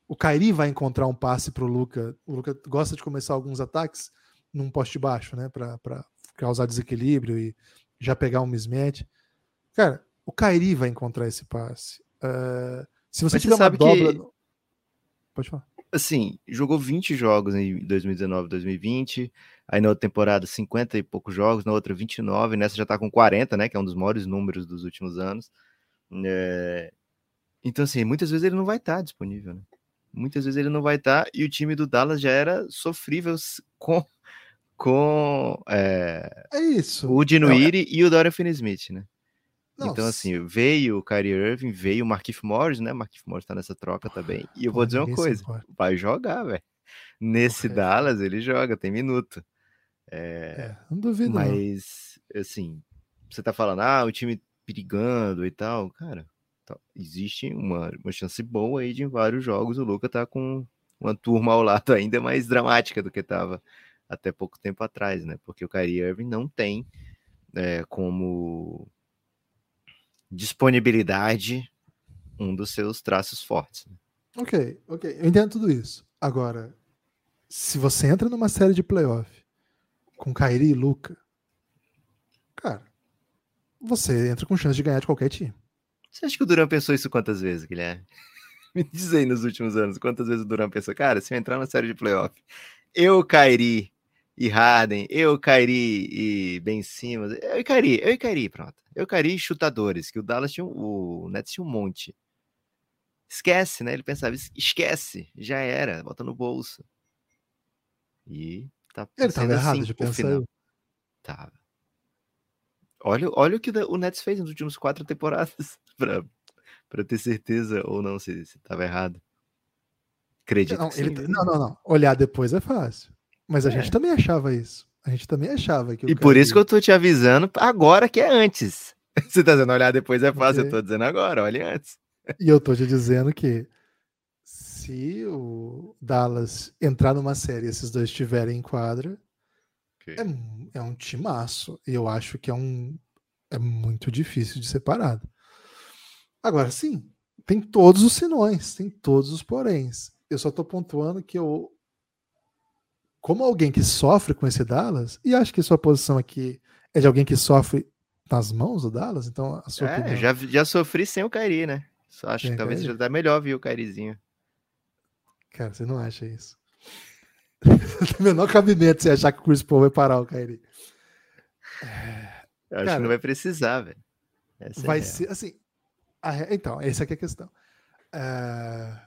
O Kyrie vai encontrar um passe para o Luca. O Luca gosta de começar alguns ataques num poste baixo, né? Para causar desequilíbrio e já pegar um mismatch. Cara, o Kairi vai encontrar esse passe. Uh, se você Mas tiver você uma dobra. Que... Pode falar. Assim, jogou 20 jogos em 2019, 2020. Aí na outra temporada, 50 e poucos jogos, na outra 29, nessa já tá com 40, né? Que é um dos maiores números dos últimos anos. É... Então, assim, muitas vezes ele não vai estar tá disponível, né? Muitas vezes ele não vai estar, tá, e o time do Dallas já era sofrível com com é, é isso. o Dinuiri é. e o Dorian Finney-Smith, né? Não, então, assim, veio o Kyrie Irving, veio o Markif Morris, né? Markif Morris tá nessa troca também. E eu vou dizer uma coisa: vai jogar, velho. Nesse Dallas ele joga, tem minuto. É, é não duvido. Mas, não. assim, você tá falando, ah, o time perigando e tal. Cara, tá, existe uma, uma chance boa aí de em vários jogos o Luca tá com uma turma ao lado ainda mais dramática do que tava até pouco tempo atrás, né? Porque o Kyrie Irving não tem é, como disponibilidade um dos seus traços fortes. Né? Ok, ok, eu entendo tudo isso. Agora, se você entra numa série de playoff com Kyrie e Luca, cara, você entra com chance de ganhar de qualquer time. Você acha que o Duran pensou isso quantas vezes, Guilherme? Me diz aí nos últimos anos, quantas vezes o Duran pensou, cara, se eu entrar na série de playoff, eu, Kyrie e Harden, eu, Kyrie e Ben Simmons, eu e Kyrie, eu e Kyrie, pronto. Eu, Kyrie e chutadores, que o Dallas tinha, o Nets tinha um monte. Esquece, né? Ele pensava, esquece, já era, bota no bolso. E tá Ele tava errado assim, de pensar. Tava. Olha, olha o que o Nets fez nos últimos quatro temporadas para ter certeza ou não se estava errado. Acredito. Não, ele, não, não, não. Olhar depois é fácil. Mas a é. gente também achava isso. A gente também achava que. E por isso que eu tô te avisando agora que é antes. Você tá dizendo olhar depois é fácil, okay. eu tô dizendo agora, olhe antes. E eu tô te dizendo que se o Dallas entrar numa série e esses dois estiverem em quadra, okay. é, é um timaço. E eu acho que é um é muito difícil de separado. Agora, sim, tem todos os sinões, tem todos os poréns. Eu só tô pontuando que eu, como alguém que sofre com esse Dallas, e acho que sua posição aqui é de alguém que sofre nas mãos do Dallas, então a sua é, opinião... já, já sofri sem o Kairi, né? Só acho que talvez seja até melhor vir o Kairizinho. Cara, você não acha isso? Tem menor cabimento você achar que o Chris Paul vai parar o Kairi. É... Eu acho Cara, que não vai precisar, velho. Essa é vai é ser, assim... A... Então, essa é a questão. É...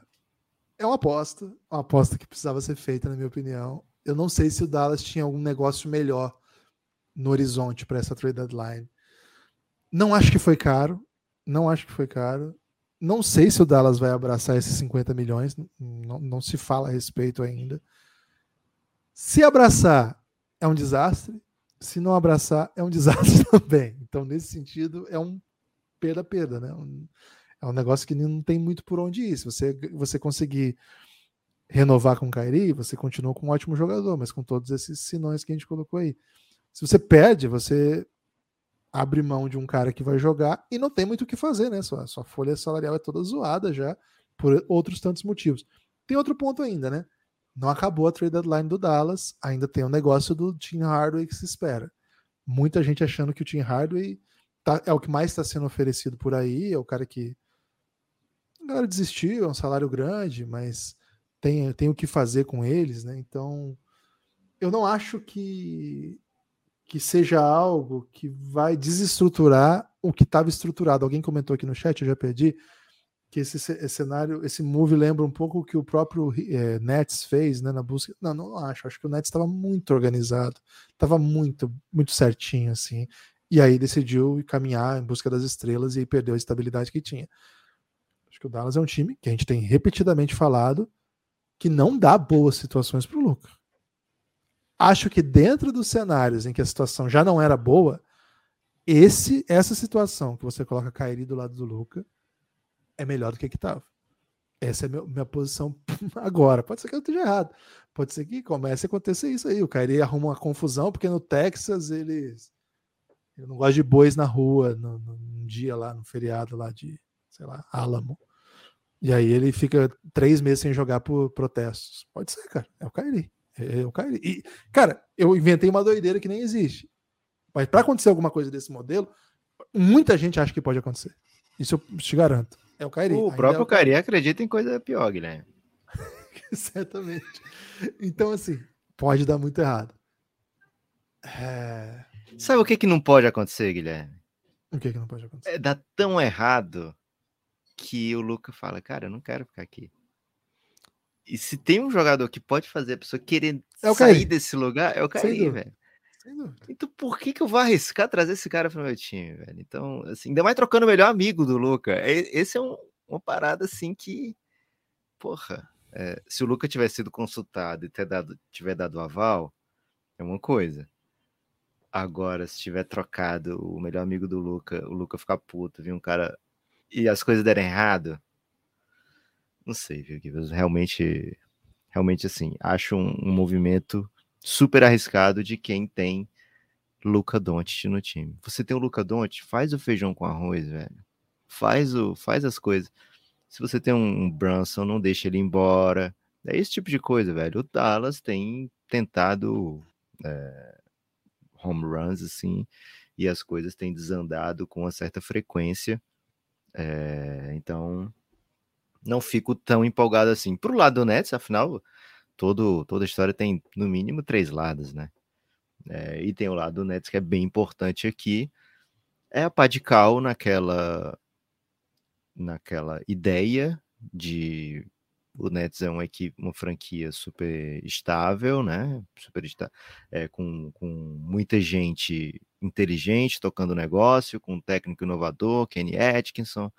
é uma aposta, uma aposta que precisava ser feita, na minha opinião. Eu não sei se o Dallas tinha algum negócio melhor no horizonte para essa trade deadline. Não acho que foi caro. Não acho que foi caro. Não sei se o Dallas vai abraçar esses 50 milhões, não, não se fala a respeito ainda. Se abraçar, é um desastre. Se não abraçar, é um desastre também. Então, nesse sentido, é um perda-perda, né? É um negócio que não tem muito por onde ir. Se você, você conseguir renovar com o Kairi, você continua com um ótimo jogador, mas com todos esses sinões que a gente colocou aí. Se você perde, você abre mão de um cara que vai jogar e não tem muito o que fazer, né? Sua, sua folha salarial é toda zoada já, por outros tantos motivos. Tem outro ponto ainda, né? Não acabou a trade deadline do Dallas, ainda tem o negócio do Tim Hardaway que se espera. Muita gente achando que o Tim Hardaway tá, é o que mais está sendo oferecido por aí, é o cara que a galera desistiu, é um salário grande, mas tem, tem o que fazer com eles, né? Então, eu não acho que que seja algo que vai desestruturar o que estava estruturado. Alguém comentou aqui no chat, eu já perdi, que esse, esse cenário, esse move lembra um pouco o que o próprio é, Nets fez né, na busca. Não, não acho. Acho que o Nets estava muito organizado, estava muito, muito certinho assim. E aí decidiu caminhar em busca das estrelas e perdeu a estabilidade que tinha. Acho que o Dallas é um time que a gente tem repetidamente falado que não dá boas situações para o Luca. Acho que dentro dos cenários em que a situação já não era boa, esse essa situação que você coloca Kairi do lado do Luca é melhor do que que estava. Essa é a minha, posição agora. Pode ser que eu esteja errado. Pode ser que comece a acontecer isso aí. O Kairi arruma uma confusão, porque no Texas eles. Ele não gosta de bois na rua, num dia lá, no feriado lá de, sei lá, Álamo. E aí ele fica três meses sem jogar por protestos. Pode ser, cara. É o Kairi. É, é o Kairi. E, cara, eu inventei uma doideira que nem existe. Mas para acontecer alguma coisa desse modelo, muita gente acha que pode acontecer. Isso eu te garanto. É o Kairi. O próprio é o Kairi acredita em coisa pior, Guilherme. Certamente. Então, assim, pode dar muito errado. É... Sabe o que, que não pode acontecer, Guilherme? O que, que não pode acontecer? É dar tão errado que o Luca fala, cara, eu não quero ficar aqui. E se tem um jogador que pode fazer a pessoa querer é sair desse lugar, é o Kairi, velho. Então por que, que eu vou arriscar trazer esse cara para o meu time, velho? Então, assim, ainda mais trocando o melhor amigo do Luca. Esse é um, uma parada assim que, porra, é, se o Luca tivesse sido consultado e ter dado, tiver dado aval, é uma coisa. Agora, se tiver trocado o melhor amigo do Luca, o Luca ficar puto, viu um cara e as coisas derem errado, não sei, viu, Realmente, realmente assim, acho um, um movimento super arriscado de quem tem Luca Doncic no time. Você tem o Luca Doncic, faz o feijão com arroz, velho. Faz o, faz as coisas. Se você tem um Brunson, não deixa ele embora. É esse tipo de coisa, velho. O Dallas tem tentado é, home runs, assim, e as coisas têm desandado com uma certa frequência. É, então, não fico tão empolgado assim. Pro lado do Nets, afinal, todo, toda história tem no mínimo três lados, né? É, e tem o lado do Nets que é bem importante aqui. É a pá de cal naquela, naquela ideia de o Nets é uma equipe, uma franquia super estável, né? Super está, é, com, com muita gente inteligente tocando negócio, com um técnico inovador, Kenny Atkinson,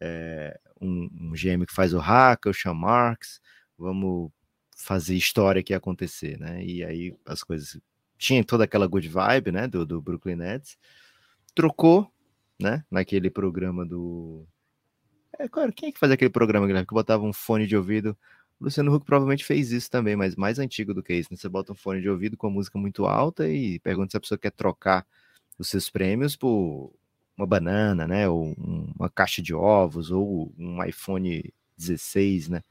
é, um, um GM que faz o hacker, o Sean Marks. Vamos fazer história aqui acontecer, né? E aí as coisas tinha toda aquela good vibe, né? Do, do Brooklyn Nets, trocou, né? Naquele programa do é, claro, quem é que faz aquele programa, Guilherme, que botava um fone de ouvido? O Luciano Huck provavelmente fez isso também, mas mais antigo do que isso. Né? Você bota um fone de ouvido com a música muito alta e pergunta se a pessoa quer trocar os seus prêmios por uma banana, né? Ou uma caixa de ovos, ou um iPhone 16, né?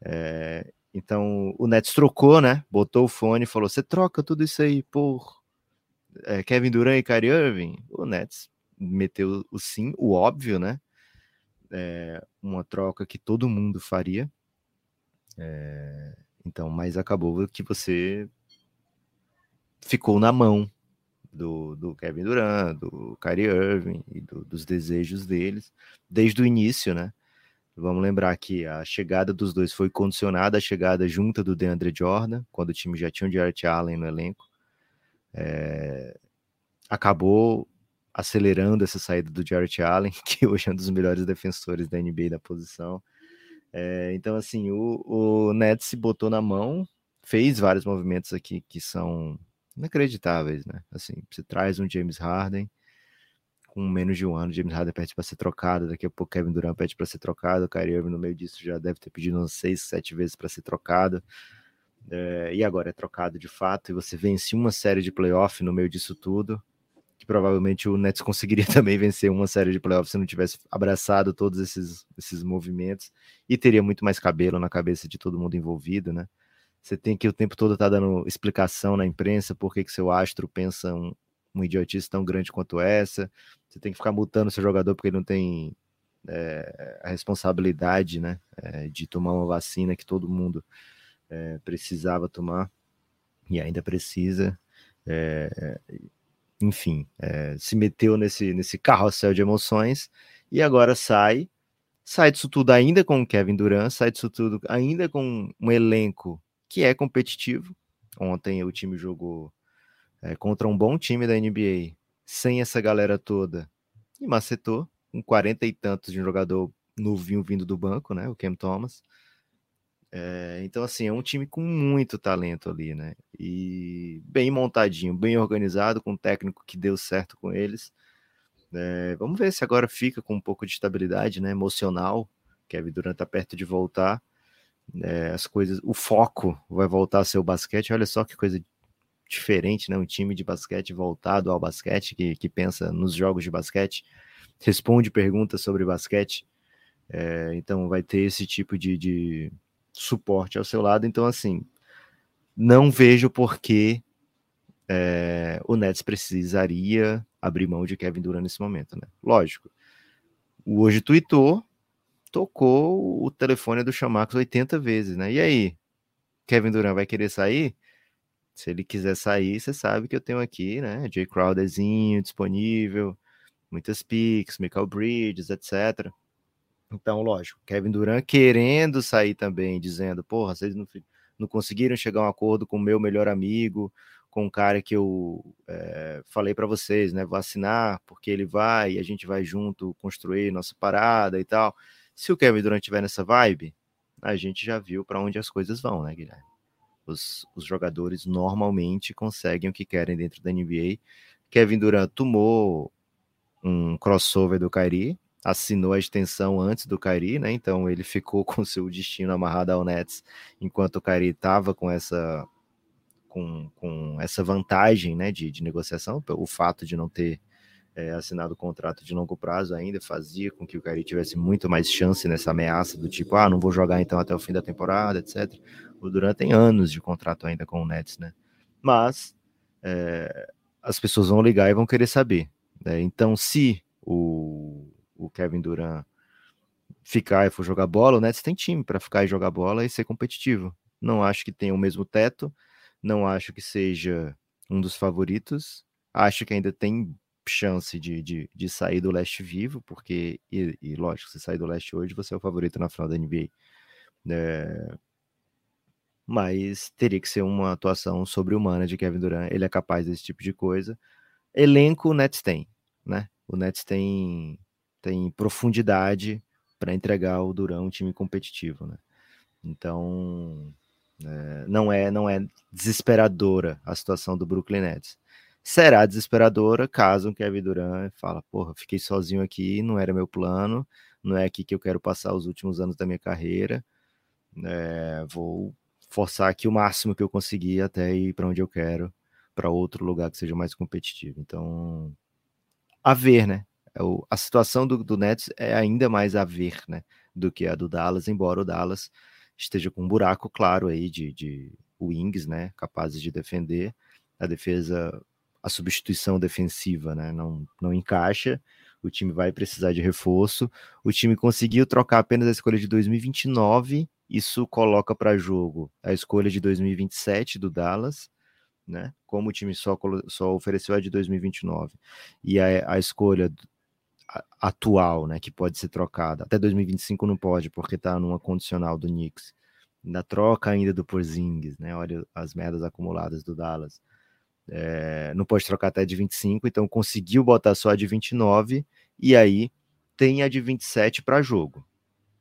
É, então o Nets trocou, né? Botou o fone e falou: você troca tudo isso aí por é, Kevin Durant e Kyrie Irving? O Nets meteu o sim, o óbvio, né? É, uma troca que todo mundo faria. É, então, mas acabou que você ficou na mão do, do Kevin Durant, do Kyrie Irving e do, dos desejos deles desde o início, né? Vamos lembrar que a chegada dos dois foi condicionada à chegada junta do DeAndre Jordan, quando o time já tinha o Jarrett Allen no elenco. É, acabou acelerando essa saída do Jarrett Allen, que hoje é um dos melhores defensores da NBA da posição. É, então, assim, o, o Nets se botou na mão, fez vários movimentos aqui que são inacreditáveis, né? Assim, você traz um James Harden com menos de um ano, James Harden pede para ser trocado, daqui a pouco Kevin Durant pede para ser trocado, o Kyrie Irving no meio disso já deve ter pedido umas seis, sete vezes para ser trocado. É, e agora é trocado de fato, e você vence uma série de playoff no meio disso tudo provavelmente o Nets conseguiria também vencer uma série de playoffs se não tivesse abraçado todos esses, esses movimentos e teria muito mais cabelo na cabeça de todo mundo envolvido, né? Você tem que o tempo todo estar tá dando explicação na imprensa por que, que seu astro pensa um, um idiotice tão grande quanto essa. Você tem que ficar multando seu jogador porque ele não tem é, a responsabilidade, né, é, de tomar uma vacina que todo mundo é, precisava tomar e ainda precisa. É, enfim, é, se meteu nesse, nesse carrossel de emoções e agora sai, sai disso tudo ainda com o Kevin Durant, sai disso tudo ainda com um elenco que é competitivo. Ontem o time jogou é, contra um bom time da NBA, sem essa galera toda, e macetou, com 40 e tantos de um jogador novinho vindo do banco, né? O Cam Thomas. É, então, assim, é um time com muito talento ali, né? E bem montadinho, bem organizado, com um técnico que deu certo com eles. É, vamos ver se agora fica com um pouco de estabilidade né, emocional. Kevin Durant tá perto de voltar. É, as coisas, o foco vai voltar a ser o basquete. Olha só que coisa diferente, né? Um time de basquete voltado ao basquete, que, que pensa nos jogos de basquete, responde perguntas sobre basquete. É, então vai ter esse tipo de, de suporte ao seu lado. Então, assim, não vejo por que é, o Nets precisaria abrir mão de Kevin Durant nesse momento, né? Lógico. O hoje tweetou, tocou o telefone do Chamax 80 vezes, né? E aí? Kevin Durant vai querer sair? Se ele quiser sair, você sabe que eu tenho aqui, né? Jay Crowderzinho disponível, muitas picks, Michael Bridges, etc. Então, lógico, Kevin Durant querendo sair também, dizendo, porra, vocês não, não conseguiram chegar a um acordo com o meu melhor amigo, com um cara que eu é, falei para vocês, né? Vou assinar porque ele vai e a gente vai junto construir nossa parada e tal. Se o Kevin Durant tiver nessa vibe, a gente já viu para onde as coisas vão, né, Guilherme? Os, os, jogadores normalmente conseguem o que querem dentro da NBA. Kevin Durant tomou um crossover do Kyrie, assinou a extensão antes do Kyrie, né? Então ele ficou com seu destino amarrado ao Nets, enquanto o Kyrie estava com essa com, com essa vantagem, né, de, de negociação, o fato de não ter é, assinado o contrato de longo prazo ainda fazia com que o Kyrie tivesse muito mais chance nessa ameaça do tipo, ah, não vou jogar então até o fim da temporada, etc. O Durant tem anos de contrato ainda com o Nets, né? Mas é, as pessoas vão ligar e vão querer saber. Né? Então, se o, o Kevin Durant ficar e for jogar bola, o Nets tem time para ficar e jogar bola e ser competitivo. Não acho que tenha o mesmo teto, não acho que seja um dos favoritos. Acho que ainda tem chance de, de, de sair do leste vivo, porque, e, e, lógico, se sair do leste hoje, você é o favorito na final da NBA. É, mas teria que ser uma atuação sobre-humana de Kevin Durant. Ele é capaz desse tipo de coisa. Elenco o Nets tem, né? O Nets tem, tem profundidade para entregar o Durant um time competitivo, né? Então, é, não é não é desesperadora a situação do Brooklyn Nets. Será desesperadora caso o Kevin Durant fala, porra, fiquei sozinho aqui, não era meu plano, não é aqui que eu quero passar os últimos anos da minha carreira, é, vou forçar aqui o máximo que eu conseguir até ir para onde eu quero, para outro lugar que seja mais competitivo. Então, a ver, né? É a situação do, do Nets é ainda mais a ver, né? Do que a do Dallas, embora o Dallas esteja com um buraco claro aí de, de wings, né, capazes de defender. A defesa, a substituição defensiva, né, não, não encaixa. O time vai precisar de reforço. O time conseguiu trocar apenas a escolha de 2029. Isso coloca para jogo a escolha de 2027 do Dallas, né? Como o time só, só ofereceu a de 2029 e a, a escolha atual, né, que pode ser trocada. Até 2025 não pode, porque está numa condicional do Knicks. Na troca ainda do Porzingis, né? Olha as merdas acumuladas do Dallas. É, não pode trocar até de 25, então conseguiu botar só a de 29 e aí tem a de 27 para jogo.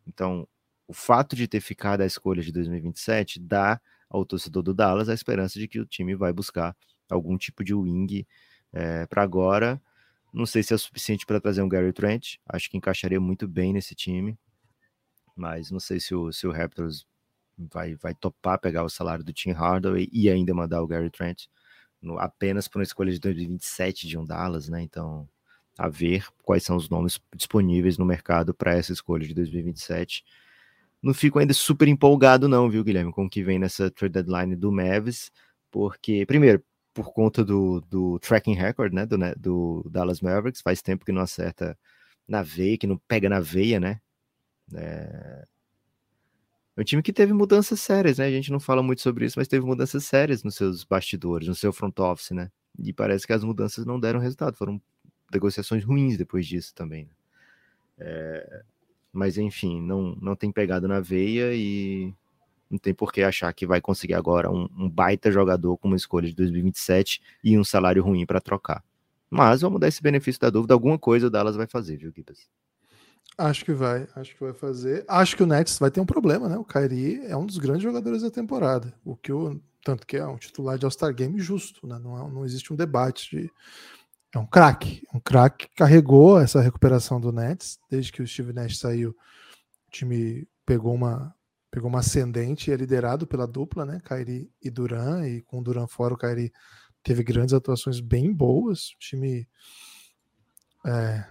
Então, o fato de ter ficado a escolha de 2027 dá ao torcedor do Dallas a esperança de que o time vai buscar algum tipo de wing é, para agora. Não sei se é suficiente para trazer um Gary Trent, acho que encaixaria muito bem nesse time, mas não sei se o, se o Raptors vai, vai topar pegar o salário do Tim Hardaway e ainda mandar o Gary Trent no, apenas por uma escolha de 2027 de um Dallas, né? Então, a ver quais são os nomes disponíveis no mercado para essa escolha de 2027. Não fico ainda super empolgado, não, viu, Guilherme, com o que vem nessa trade deadline do Mavis, porque, primeiro, por conta do, do tracking record, né, do, né, do Dallas Mavericks, faz tempo que não acerta na veia, que não pega na veia, né? É... é um time que teve mudanças sérias, né? A gente não fala muito sobre isso, mas teve mudanças sérias nos seus bastidores, no seu front office, né? E parece que as mudanças não deram resultado, foram negociações ruins depois disso também. Né? É... Mas enfim, não, não tem pegado na veia e não tem por que achar que vai conseguir agora um, um baita jogador com uma escolha de 2027 e um salário ruim para trocar. Mas vamos dar esse benefício da dúvida. Alguma coisa o Dallas vai fazer, viu, Gibas? Acho que vai, acho que vai fazer. Acho que o Nets vai ter um problema, né? O Kyrie é um dos grandes jogadores da temporada. O que o tanto que é um titular de All-Star Game justo, né? Não, é, não existe um debate de é um craque, um craque carregou essa recuperação do Nets desde que o Steve Nash saiu. O time pegou uma pegou uma ascendente e é liderado pela dupla, né? Kairi e Duran, e com o Duran fora, o Kairi teve grandes atuações bem boas. O time. É,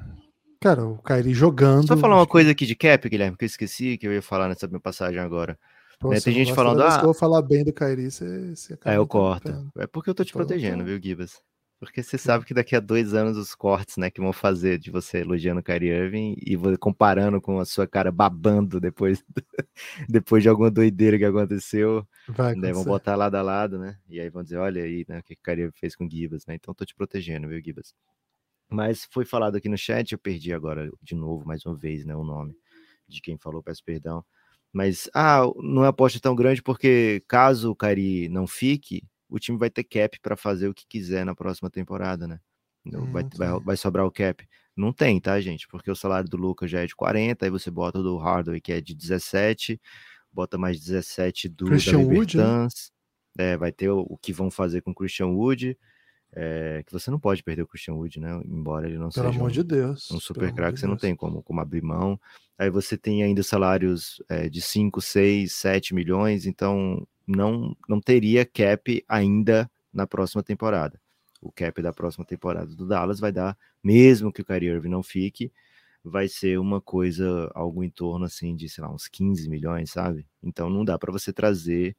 cara, o Kairi jogando. Só falar uma coisa aqui de cap, Guilherme, que eu esqueci, que eu ia falar nessa minha passagem agora. Pô, né? Tem gente falando. Ah, eu vou falar bem do Kairi, você, você É, eu corto. É porque eu tô te então, protegendo, então... viu, Gibas? Porque você sabe que daqui a dois anos os cortes, né, que vão fazer de você elogiando o Kyrie Irving e comparando com a sua cara babando depois, depois de alguma doideira que aconteceu, né, vão botar lado a lado, né? E aí vão dizer, olha aí, né, o que o Kyrie Irving fez com o Gibas, né? Então tô te protegendo, viu, Gibas? Mas foi falado aqui no chat, eu perdi agora de novo, mais uma vez, né, o nome de quem falou, peço perdão. Mas, ah, não é aposta tão grande porque caso o Kyrie não fique, o time vai ter cap para fazer o que quiser na próxima temporada, né? Hum, vai, vai, vai, sobrar o cap. Não tem, tá, gente? Porque o salário do Lucas já é de 40, aí você bota o do Hardaway, que é de 17, bota mais 17 do Christian da Wood, né? é, vai ter o, o, que vão fazer com o Christian Wood, é, que você não pode perder o Christian Wood, né? Embora ele não Pelo seja um, de Deus, um super craque, de você Deus. não tem como, como abrir mão. Aí você tem ainda salários é, de 5, 6, 7 milhões, então não, não teria cap ainda na próxima temporada. O cap da próxima temporada do Dallas vai dar, mesmo que o Kyrie Irving não fique, vai ser uma coisa, algo em torno assim de, sei lá, uns 15 milhões, sabe? Então não dá para você trazer.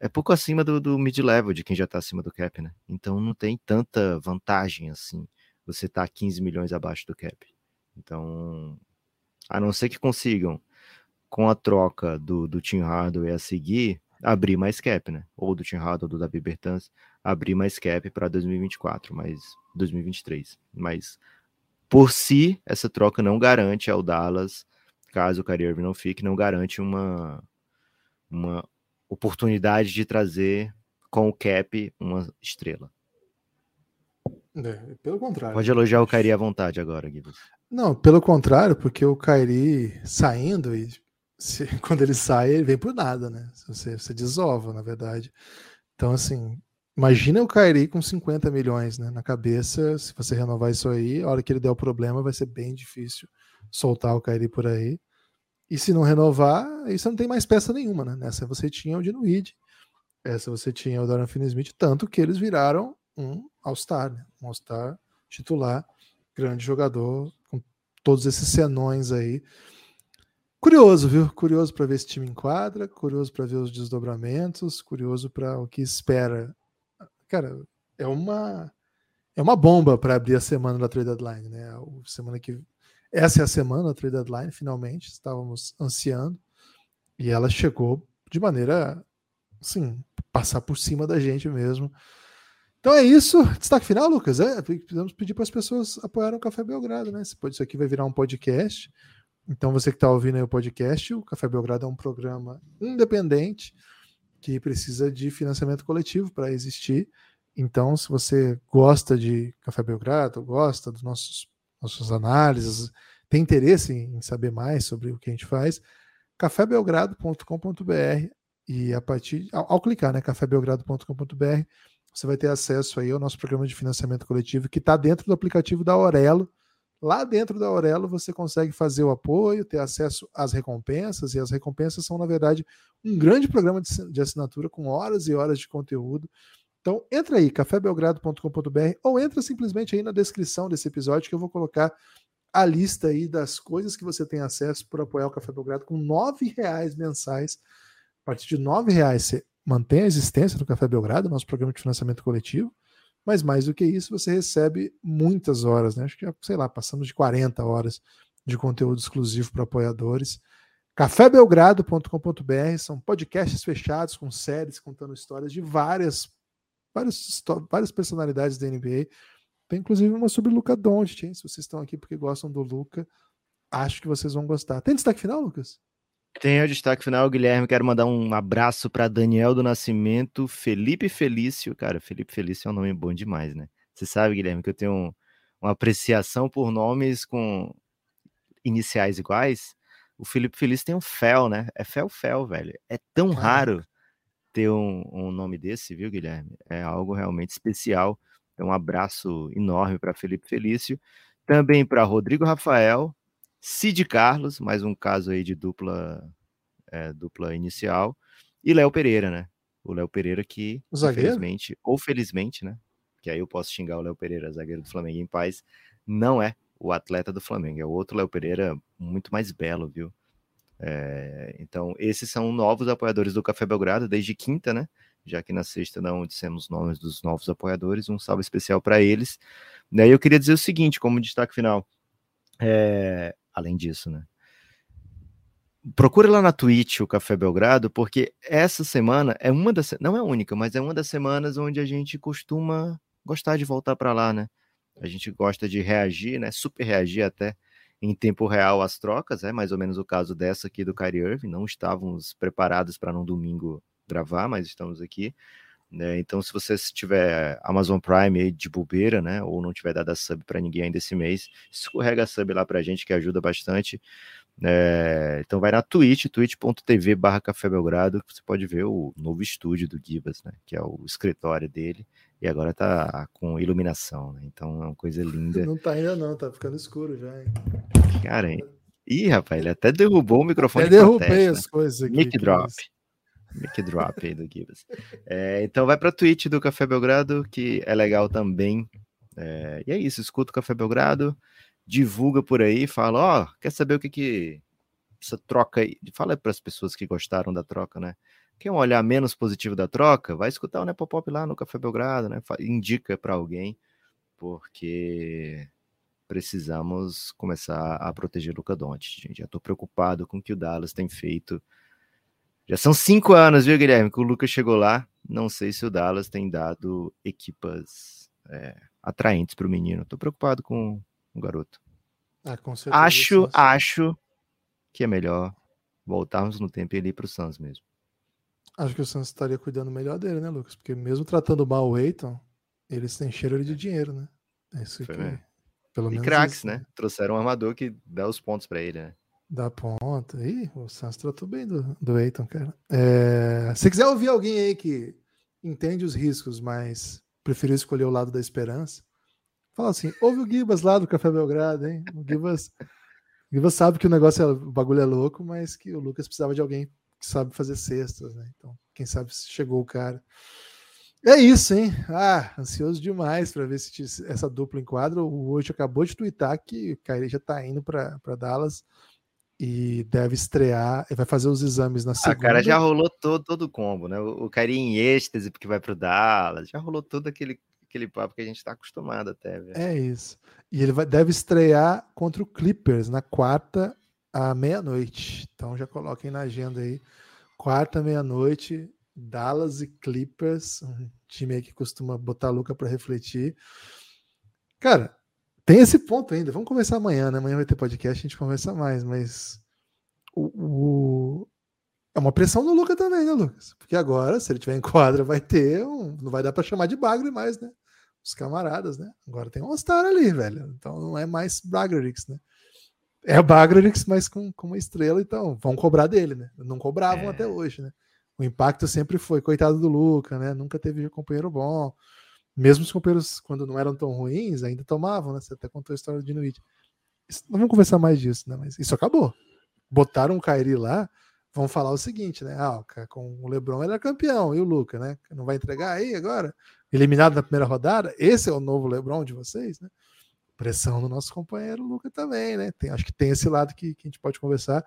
É pouco acima do, do mid-level de quem já tá acima do cap, né? Então não tem tanta vantagem assim você tá 15 milhões abaixo do cap. Então, a não ser que consigam, com a troca do, do Tim Hardaway a seguir, abrir mais cap, né? Ou do Tim ou do Davi Bertans, abrir mais cap para 2024, mas 2023. Mas por si, essa troca não garante ao Dallas, caso o Kyrie não fique, não garante uma, uma oportunidade de trazer com o cap uma estrela. É, pelo contrário. Pode elogiar o Kyrie à vontade agora, Guido. Não, pelo contrário, porque o Kyrie saindo e se, quando ele sai, ele vem por nada, né? Você, você desova, na verdade. Então, assim, Imagina o Kairi com 50 milhões né, na cabeça. Se você renovar isso aí, a hora que ele der o problema, vai ser bem difícil soltar o Kairi por aí. E se não renovar, aí você não tem mais peça nenhuma, né? Nessa você tinha o Dino Reed, essa você tinha o Dorian Finney-Smith, tanto que eles viraram um All-Star, né? um All-Star titular, grande jogador, com todos esses senões aí. Curioso, viu? Curioso para ver esse time em quadra, curioso para ver os desdobramentos, curioso para o que espera cara, é uma é uma bomba para abrir a semana da trade deadline, né? O semana que essa é a semana da trade deadline, finalmente estávamos ansiando e ela chegou de maneira assim, passar por cima da gente mesmo. Então é isso. Destaque final, Lucas. É, precisamos pedir para as pessoas apoiarem o Café Belgrado, né? Isso aqui vai virar um podcast. Então, você que está ouvindo aí o podcast, o Café Belgrado é um programa independente que precisa de financiamento coletivo para existir. Então, se você gosta de Café Belgrado, gosta dos nossos nossas análises, tem interesse em saber mais sobre o que a gente faz, cafébelgrado.com.br e a partir ao, ao clicar, né, cafébelgrado.com.br, você vai ter acesso aí ao nosso programa de financiamento coletivo que está dentro do aplicativo da Aurelo. Lá dentro da Aurelo você consegue fazer o apoio, ter acesso às recompensas, e as recompensas são, na verdade, um grande programa de assinatura com horas e horas de conteúdo. Então, entra aí, cafébelgrado.com.br ou entra simplesmente aí na descrição desse episódio que eu vou colocar a lista aí das coisas que você tem acesso por apoiar o Café Belgrado com R$ reais mensais. A partir de R$ reais você mantém a existência do Café Belgrado, nosso programa de financiamento coletivo. Mas mais do que isso, você recebe muitas horas, né? Acho que, sei lá, passamos de 40 horas de conteúdo exclusivo para apoiadores. cafébelgrado.com.br são podcasts fechados com séries contando histórias de várias, várias, várias personalidades da NBA. Tem inclusive uma sobre Luca Doncic, hein? Se vocês estão aqui porque gostam do Luca, acho que vocês vão gostar. Tem destaque final, Lucas? Tem o destaque final, Guilherme. Quero mandar um abraço para Daniel do Nascimento, Felipe Felício. Cara, Felipe Felício é um nome bom demais, né? Você sabe, Guilherme, que eu tenho um, uma apreciação por nomes com iniciais iguais. O Felipe Felício tem um Fel, né? É Fel Fel, velho. É tão raro ter um, um nome desse, viu, Guilherme? É algo realmente especial. Então, um abraço enorme para Felipe Felício. Também para Rodrigo Rafael, Cid Carlos, mais um caso aí de dupla, é, dupla inicial, e Léo Pereira, né? O Léo Pereira que, infelizmente, ou felizmente, né? Que aí eu posso xingar o Léo Pereira, zagueiro do Flamengo em paz, não é o atleta do Flamengo, é o outro Léo Pereira muito mais belo, viu? É, então, esses são novos apoiadores do Café Belgrado desde quinta, né? Já que na sexta não dissemos nomes dos novos apoiadores, um salve especial para eles. Daí eu queria dizer o seguinte, como destaque final. É, além disso, né? Procure lá na Twitch o Café Belgrado, porque essa semana é uma das, não é a única, mas é uma das semanas onde a gente costuma gostar de voltar para lá, né? A gente gosta de reagir, né? Super reagir até em tempo real às trocas, é mais ou menos o caso dessa aqui do Kyrie Irving. Não estávamos preparados para num domingo gravar, mas estamos aqui. Né? Então, se você tiver Amazon Prime de bobeira, né? Ou não tiver dado a sub para ninguém ainda esse mês, escorrega a sub lá pra gente, que ajuda bastante. É, então vai na Twitch, twitch.tv barra Café Belgrado, que você pode ver o novo estúdio do Gibas, né? Que é o escritório dele. E agora tá com iluminação, né? Então é uma coisa linda. Não tá ainda não, tá ficando escuro já, hein? Cara, hein? Ih, rapaz, ele até derrubou o microfone. Até derrubei proteste, as né? coisas aqui. Mic drop. Mic drop aí do Gibas. É, então vai pra Twitch do Café Belgrado, que é legal também. É, e é isso, escuta o Café Belgrado divulga por aí, fala, ó, oh, quer saber o que que essa troca aí, fala para as pessoas que gostaram da troca, né? Quer um olhar menos positivo da troca? Vai escutar o Nepopop lá no Café Belgrado, né? Indica para alguém, porque precisamos começar a proteger o Luca gente. Já estou preocupado com o que o Dallas tem feito. Já são cinco anos, viu, Guilherme, que o Lucas chegou lá. Não sei se o Dallas tem dado equipas é, atraentes para o menino. Estou preocupado com, o garoto. Ah, acho, acho que é melhor voltarmos no tempo e ele ir para o Suns mesmo. Acho que o Suns estaria cuidando melhor dele, né, Lucas? Porque mesmo tratando mal o Eiton, eles encheram ele de dinheiro, né? É isso Foi que, pelo e craques, né? né? Trouxeram um armador que dá os pontos para ele, né? Dá ponta. Ih, o Suns tratou bem do, do Eiton, cara. É... Se quiser ouvir alguém aí que entende os riscos, mas preferiu escolher o lado da esperança, Fala assim, ouve o Gibas lá do Café Belgrado, hein? O Gibas, o Gibas sabe que o negócio, é, o bagulho é louco, mas que o Lucas precisava de alguém que sabe fazer cestas, né? Então, quem sabe chegou o cara. É isso, hein? Ah, ansioso demais para ver se essa dupla enquadra. O hoje acabou de twittar que o Kyrie já tá indo para Dallas e deve estrear, e vai fazer os exames na segunda. A cara já rolou todo, todo o combo, né? O, o Kyrie em êxtase porque vai pro Dallas, já rolou todo aquele aquele papo que a gente está acostumado até. Véio. É isso. E ele vai, deve estrear contra o Clippers na quarta à meia-noite. Então já coloquem na agenda aí. Quarta, meia-noite, Dallas e Clippers. Um time aí que costuma botar a Luca para refletir. Cara, tem esse ponto ainda. Vamos conversar amanhã, né? Amanhã vai ter podcast, a gente conversa mais, mas o, o, é uma pressão no Lucas também, né, Lucas? Porque agora, se ele tiver em quadra, vai ter um. Não vai dar para chamar de bagre mais, né? Os camaradas, né? Agora tem um All-Star ali, velho. Então não é mais Bagrix, né? É o Bagrix, mas com, com uma estrela, então vão cobrar dele, né? Não cobravam é. até hoje, né? O impacto sempre foi, coitado do Luca, né? Nunca teve companheiro bom. Mesmo os companheiros, quando não eram tão ruins, ainda tomavam, né? Você até contou a história de Nuit. Não vamos conversar mais disso, né? Mas isso acabou. Botaram o Kairi lá, vão falar o seguinte, né? Ah, com o Lebron ele era campeão, e o Luca, né? Não vai entregar aí agora? Eliminado na primeira rodada? Esse é o novo Lebron de vocês, né? Pressão no nosso companheiro Luca também, né? Tem, acho que tem esse lado que, que a gente pode conversar.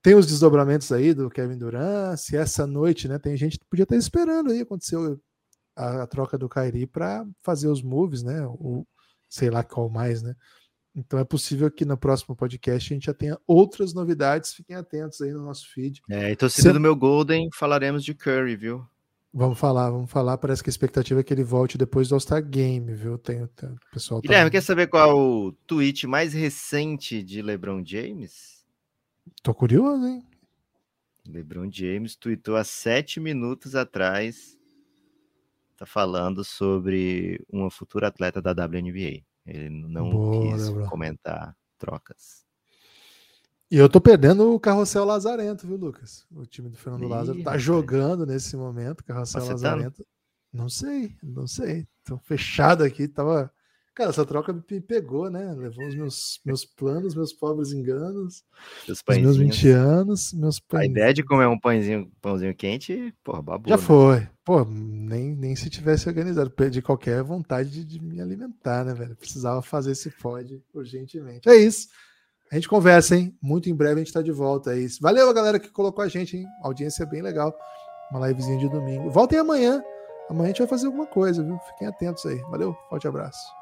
Tem os desdobramentos aí do Kevin Durant. Se essa noite, né? Tem gente que podia estar esperando aí aconteceu a, a troca do Kyrie para fazer os moves, né? Ou sei lá qual mais, né? Então é possível que no próximo podcast a gente já tenha outras novidades. Fiquem atentos aí no nosso feed. É, e torcida do meu Golden, falaremos de Curry, viu? Vamos falar, vamos falar. Parece que a expectativa é que ele volte depois do All-Star Game, viu? Tem, tem o pessoal. Tá Guilherme, quer saber qual é o tweet mais recente de LeBron James? Tô curioso, hein? LeBron James tweetou há sete minutos atrás. Tá falando sobre uma futura atleta da WNBA. Ele não Boa, quis comentar trocas. E eu tô perdendo o Carrossel Lazarento, viu, Lucas? O time do Fernando Ih, Lázaro tá jogando nesse momento, Carrossel Lazarento. Tá... Não sei, não sei. Tô fechado aqui, tava. Cara, essa troca me pegou, né? Levou os meus, meus planos, meus pobres enganos, os meus 20 anos, meus pães. A ideia de comer um pãozinho, pãozinho quente, porra, babu. Já né? foi. Pô, nem, nem se tivesse organizado. Perdi qualquer vontade de, de, me alimentar, né, velho? Precisava fazer esse pod urgentemente. É isso. A gente conversa, hein? Muito em breve a gente tá de volta. É isso. Valeu a galera que colocou a gente, hein? audiência bem legal. Uma livezinha de domingo. Voltem amanhã. Amanhã a gente vai fazer alguma coisa, viu? Fiquem atentos aí. Valeu, forte abraço.